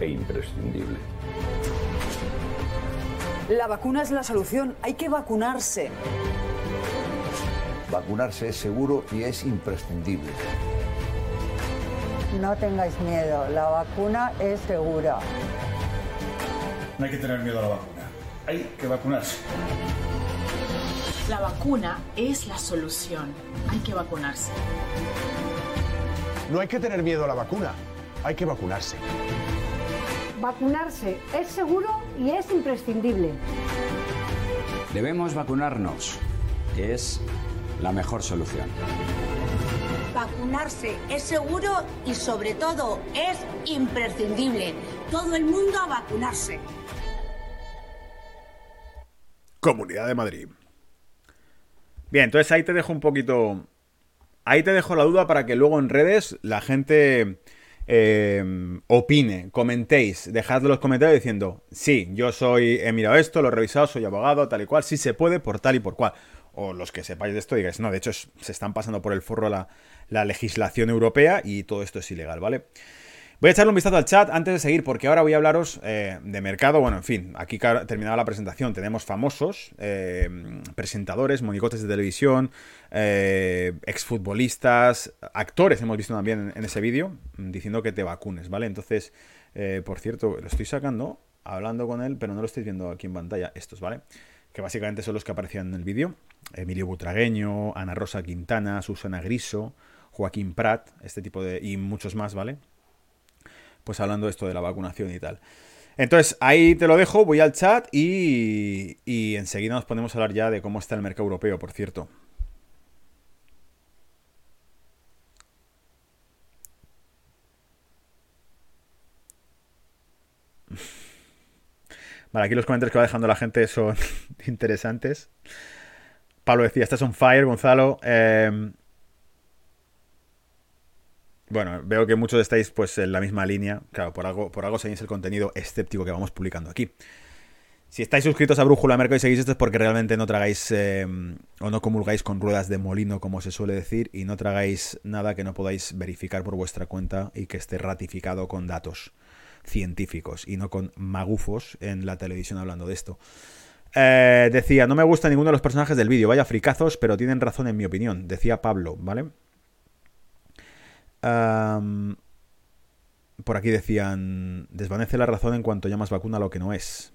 Speaker 5: e imprescindible.
Speaker 6: La vacuna es la solución. Hay que vacunarse.
Speaker 7: Vacunarse es seguro y es imprescindible.
Speaker 8: No tengáis miedo, la vacuna es segura.
Speaker 9: No hay que tener miedo a la vacuna, hay que vacunarse.
Speaker 10: La vacuna es la solución, hay que vacunarse.
Speaker 11: No hay que tener miedo a la vacuna, hay que vacunarse.
Speaker 12: Vacunarse es seguro y es imprescindible.
Speaker 13: Debemos vacunarnos, que es la mejor solución.
Speaker 14: Vacunarse es seguro y sobre todo es imprescindible. Todo el mundo a vacunarse.
Speaker 2: Comunidad de Madrid. Bien, entonces ahí te dejo un poquito... Ahí te dejo la duda para que luego en redes la gente eh, opine, comentéis, dejad los comentarios diciendo, sí, yo soy, he mirado esto, lo he revisado, soy abogado, tal y cual, sí se puede por tal y por cual o los que sepáis de esto digáis, no, de hecho se están pasando por el forro la, legislación europea y todo esto es ilegal, ¿vale? Voy a echarle un vistazo al chat antes de seguir, porque ahora voy a hablaros eh, de mercado. Bueno, en fin, aquí terminada la presentación. Tenemos famosos eh, presentadores, monicotes de televisión, eh, exfutbolistas, actores, hemos visto también en, ese vídeo, diciendo que te vacunes, ¿vale? Entonces, por cierto, lo estoy sacando, hablando con él, pero no lo estáis viendo aquí en pantalla, estos, ¿vale? Que básicamente son los que aparecían en el vídeo. Emilio Butragueño, Ana Rosa Quintana, Susana Griso, Joaquín Prat, este tipo de... y muchos más, ¿vale? Pues hablando de esto de la vacunación y tal. Entonces, ahí te lo dejo, voy al chat y, y enseguida nos ponemos a hablar ya de cómo está el mercado europeo, por cierto. Vale, aquí los comentarios que va dejando la gente son interesantes. Pablo decía, estás on fire, Gonzalo. Em, bueno, veo que muchos estáis pues en la misma línea. Claro, por algo, por algo seguís el contenido escéptico que vamos publicando aquí. Si estáis suscritos a Brújula Mercado y seguís esto es porque realmente no tragáis em, o no comulgáis con ruedas de molino, como se suele decir, y no tragáis nada que no podáis verificar por vuestra cuenta y que esté ratificado con datos científicos y no con magufos en la televisión hablando de esto. Eh, decía, no me gusta ninguno de los personajes del vídeo, vaya fricazos, pero tienen razón en mi opinión, decía Pablo, ¿vale? Por aquí decían, desvanece la razón en cuanto llamas vacuna a lo que no es.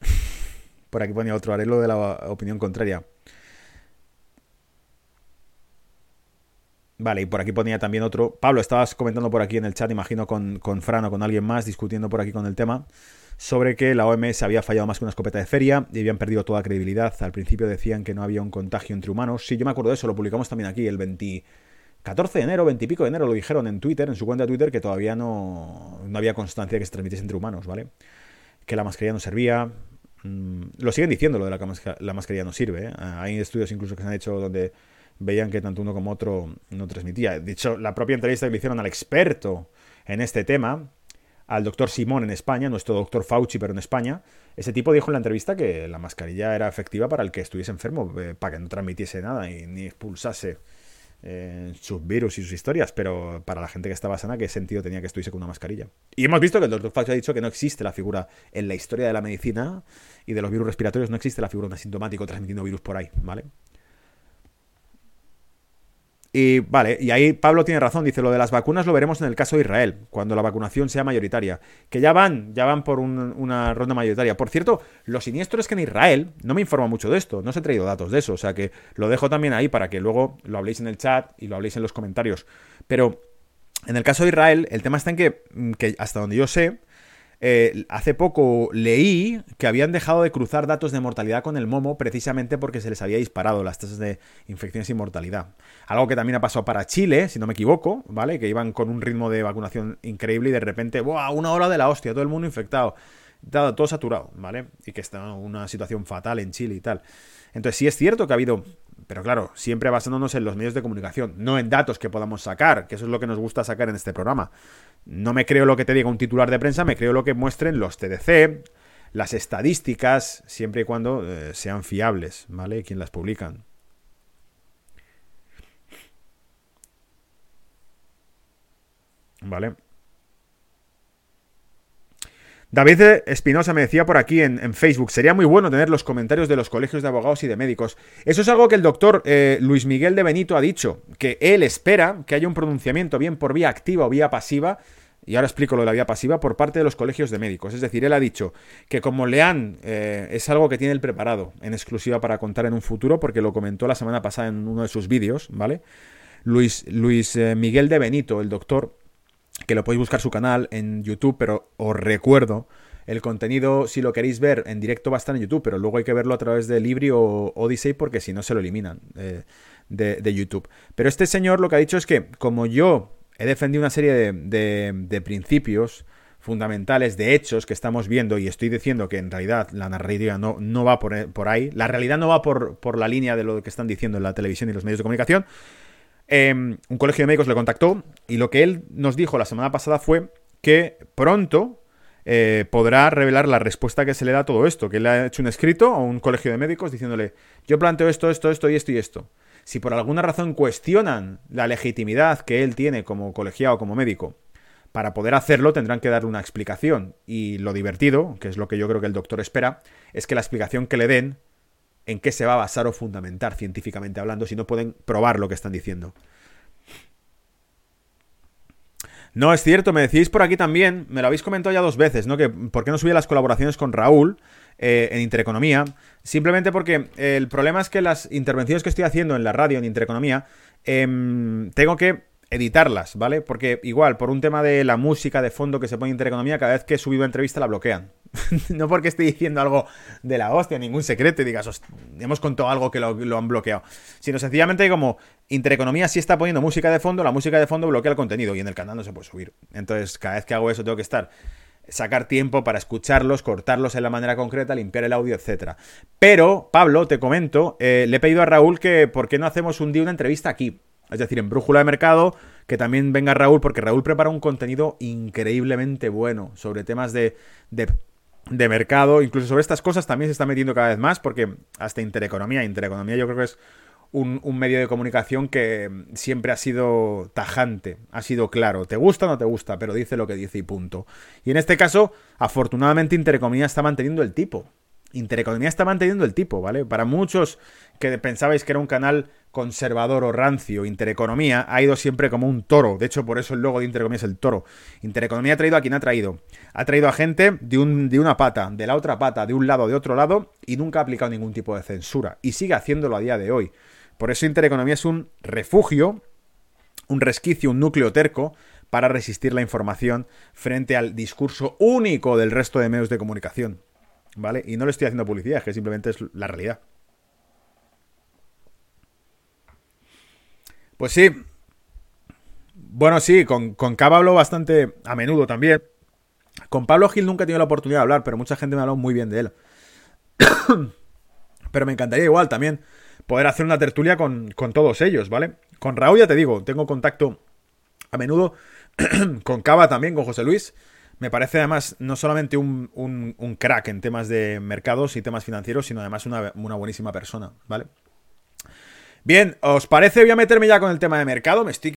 Speaker 2: por aquí ponía otro, haré lo de la opinión contraria. Vale, y por aquí ponía también otro. Pablo, estabas comentando por aquí en el chat, imagino, con, con Fran o con alguien más, discutiendo por aquí con el tema, sobre que la OMS había fallado más que una escopeta de feria y habían perdido toda credibilidad. Al principio decían que no había un contagio entre humanos. Sí, yo me acuerdo de eso, lo publicamos también aquí, el 20, 14 de enero, 20 y pico de enero, lo dijeron en Twitter, en su cuenta de Twitter, que todavía no, no había constancia de que se transmitiese entre humanos, ¿vale? Que la mascarilla no servía. Mm, lo siguen diciendo, lo de la, la mascarilla no sirve. ¿eh? Hay estudios incluso que se han hecho donde veían que tanto uno como otro no transmitía. De hecho, la propia entrevista que le hicieron al experto en este tema, al doctor Simón en España, nuestro doctor Fauci, pero en España, ese tipo dijo en la entrevista que la mascarilla era efectiva para el que estuviese enfermo, eh, para que no transmitiese nada y ni expulsase eh, sus virus y sus historias, pero para la gente que estaba sana, ¿qué sentido tenía que estuviese con una mascarilla? Y hemos visto que el doctor Fauci ha dicho que no existe la figura en la historia de la medicina y de los virus respiratorios, no existe la figura de un asintomático transmitiendo virus por ahí, ¿vale? Y vale, y ahí Pablo tiene razón, dice, lo de las vacunas lo veremos en el caso de Israel, cuando la vacunación sea mayoritaria. Que ya van, ya van por una ronda mayoritaria. Por cierto, lo siniestro es que en Israel, no me informa mucho de esto, no os he traído datos de eso, o sea que lo dejo también ahí para que luego lo habléis en el chat y lo habléis en los comentarios. Pero en el caso de Israel, el tema está en que, que hasta donde yo sé, eh, hace poco leí que habían dejado de cruzar datos de mortalidad con el momo precisamente porque se les había disparado las tasas de infecciones y mortalidad. Algo que también ha pasado para Chile, si no me equivoco, ¿vale? Que iban con un ritmo de vacunación increíble y de repente, ¡buah! Una hora de la hostia, todo el mundo infectado. todo saturado, ¿vale? Y que está una situación fatal en Chile y tal. Entonces sí es cierto que ha habido, pero claro, siempre basándonos en los medios de comunicación, no en datos que podamos sacar, que eso es lo que nos gusta sacar en este programa. No me creo lo que te diga un titular de prensa, me creo lo que muestren los TDC, las estadísticas, siempre y cuando eh, sean fiables, ¿vale? Quien las publican. ¿Vale? David Espinosa me decía por aquí en, Facebook, sería muy bueno tener los comentarios de los colegios de abogados y de médicos. Eso es algo que el doctor eh, Luis Miguel de Benito ha dicho, que él espera que haya un pronunciamiento bien por vía activa o vía pasiva, y ahora explico lo de la vía pasiva, por parte de los colegios de médicos. Es decir, él ha dicho que como Leán eh, es algo que tiene él preparado en exclusiva para contar en un futuro, porque lo comentó la semana pasada en uno de sus vídeos, ¿vale? Luis, Luis eh, Miguel de Benito, el doctor, que lo podéis buscar su canal en YouTube, pero os recuerdo, el contenido, si lo queréis ver en directo, va a estar en YouTube, pero luego hay que verlo a través de Libri o Odyssey porque si no se lo eliminan eh, de, YouTube. Pero este señor lo que ha dicho es que, como yo he defendido una serie de, principios fundamentales, de hechos que estamos viendo, y estoy diciendo que en realidad la narrativa no, no va por, por, ahí, la realidad no va por, por la línea de lo que están diciendo en la televisión y los medios de comunicación, Em, un colegio de médicos le contactó y lo que él nos dijo la semana pasada fue que pronto eh, podrá revelar la respuesta que se le da a todo esto, que él ha hecho un escrito a un colegio de médicos diciéndole, yo planteo esto, esto, esto y esto y esto. Si por alguna razón cuestionan la legitimidad que él tiene como colegiado, como médico, para poder hacerlo tendrán que dar una explicación. Y lo divertido, que es lo que yo creo que el doctor espera, es que la explicación que le den en qué se va a basar o fundamentar científicamente hablando si no pueden probar lo que están diciendo. No, es cierto, me decís por aquí también, me lo habéis comentado ya dos veces, ¿no? Que por qué no subí las colaboraciones con Raúl eh, en Intereconomía. Simplemente porque el problema es que las intervenciones que estoy haciendo en la radio en Intereconomía, em, tengo que editarlas, ¿vale? Porque igual, por un tema de la música de fondo que se pone en Intereconomía, cada vez que he subido entrevista la bloquean. no porque esté diciendo algo de la hostia, ningún secreto digas, hemos contado algo que lo, han bloqueado. Sino sencillamente como Intereconomía sí está poniendo música de fondo, la música de fondo bloquea el contenido y en el canal no se puede subir. Entonces, cada vez que hago eso tengo que estar sacar tiempo para escucharlos, cortarlos en la manera concreta, limpiar el audio, etcétera. Pero, Pablo, te comento, eh, le he pedido a Raúl que por qué no hacemos un día una entrevista aquí. Es decir, en Brújula de Mercado, que también venga Raúl, porque Raúl prepara un contenido increíblemente bueno sobre temas de, mercado. Incluso sobre estas cosas también se está metiendo cada vez más, porque hasta Intereconomía, Intereconomía yo creo que es un, medio de comunicación que siempre ha sido tajante, ha sido claro. Te gusta o no te gusta, pero dice lo que dice y punto. Y en este caso, afortunadamente, Intereconomía está manteniendo el tipo. Intereconomía está manteniendo el tipo, ¿vale? Para muchos que pensabais que era un canal conservador o rancio, Intereconomía ha ido siempre como un toro. De hecho, por eso el logo de Intereconomía es el toro. Intereconomía ha traído a quien ha traído. Ha traído a gente de, un, de una pata, de la otra pata, de un lado, de otro lado, y nunca ha aplicado ningún tipo de censura. Y sigue haciéndolo a día de hoy. Por eso Intereconomía es un refugio, un resquicio, un núcleo terco para resistir la información frente al discurso único del resto de medios de comunicación. ¿Vale? Y no le estoy haciendo publicidad, es que simplemente es la realidad. Pues sí. Bueno, sí, con, con Cava hablo bastante a menudo también. Con Pablo Gil nunca he tenido la oportunidad de hablar, pero mucha gente me ha hablado muy bien de él. pero me encantaría igual también poder hacer una tertulia con, con todos ellos, ¿vale? Con Raúl ya te digo, tengo contacto a menudo. con Cava también, con José Luis. Me parece además no solamente un, un, crack en temas de mercados y temas financieros, sino además una, una buenísima persona, ¿vale? Bien, ¿os parece? Voy a meterme ya con el tema de mercado. Me estoy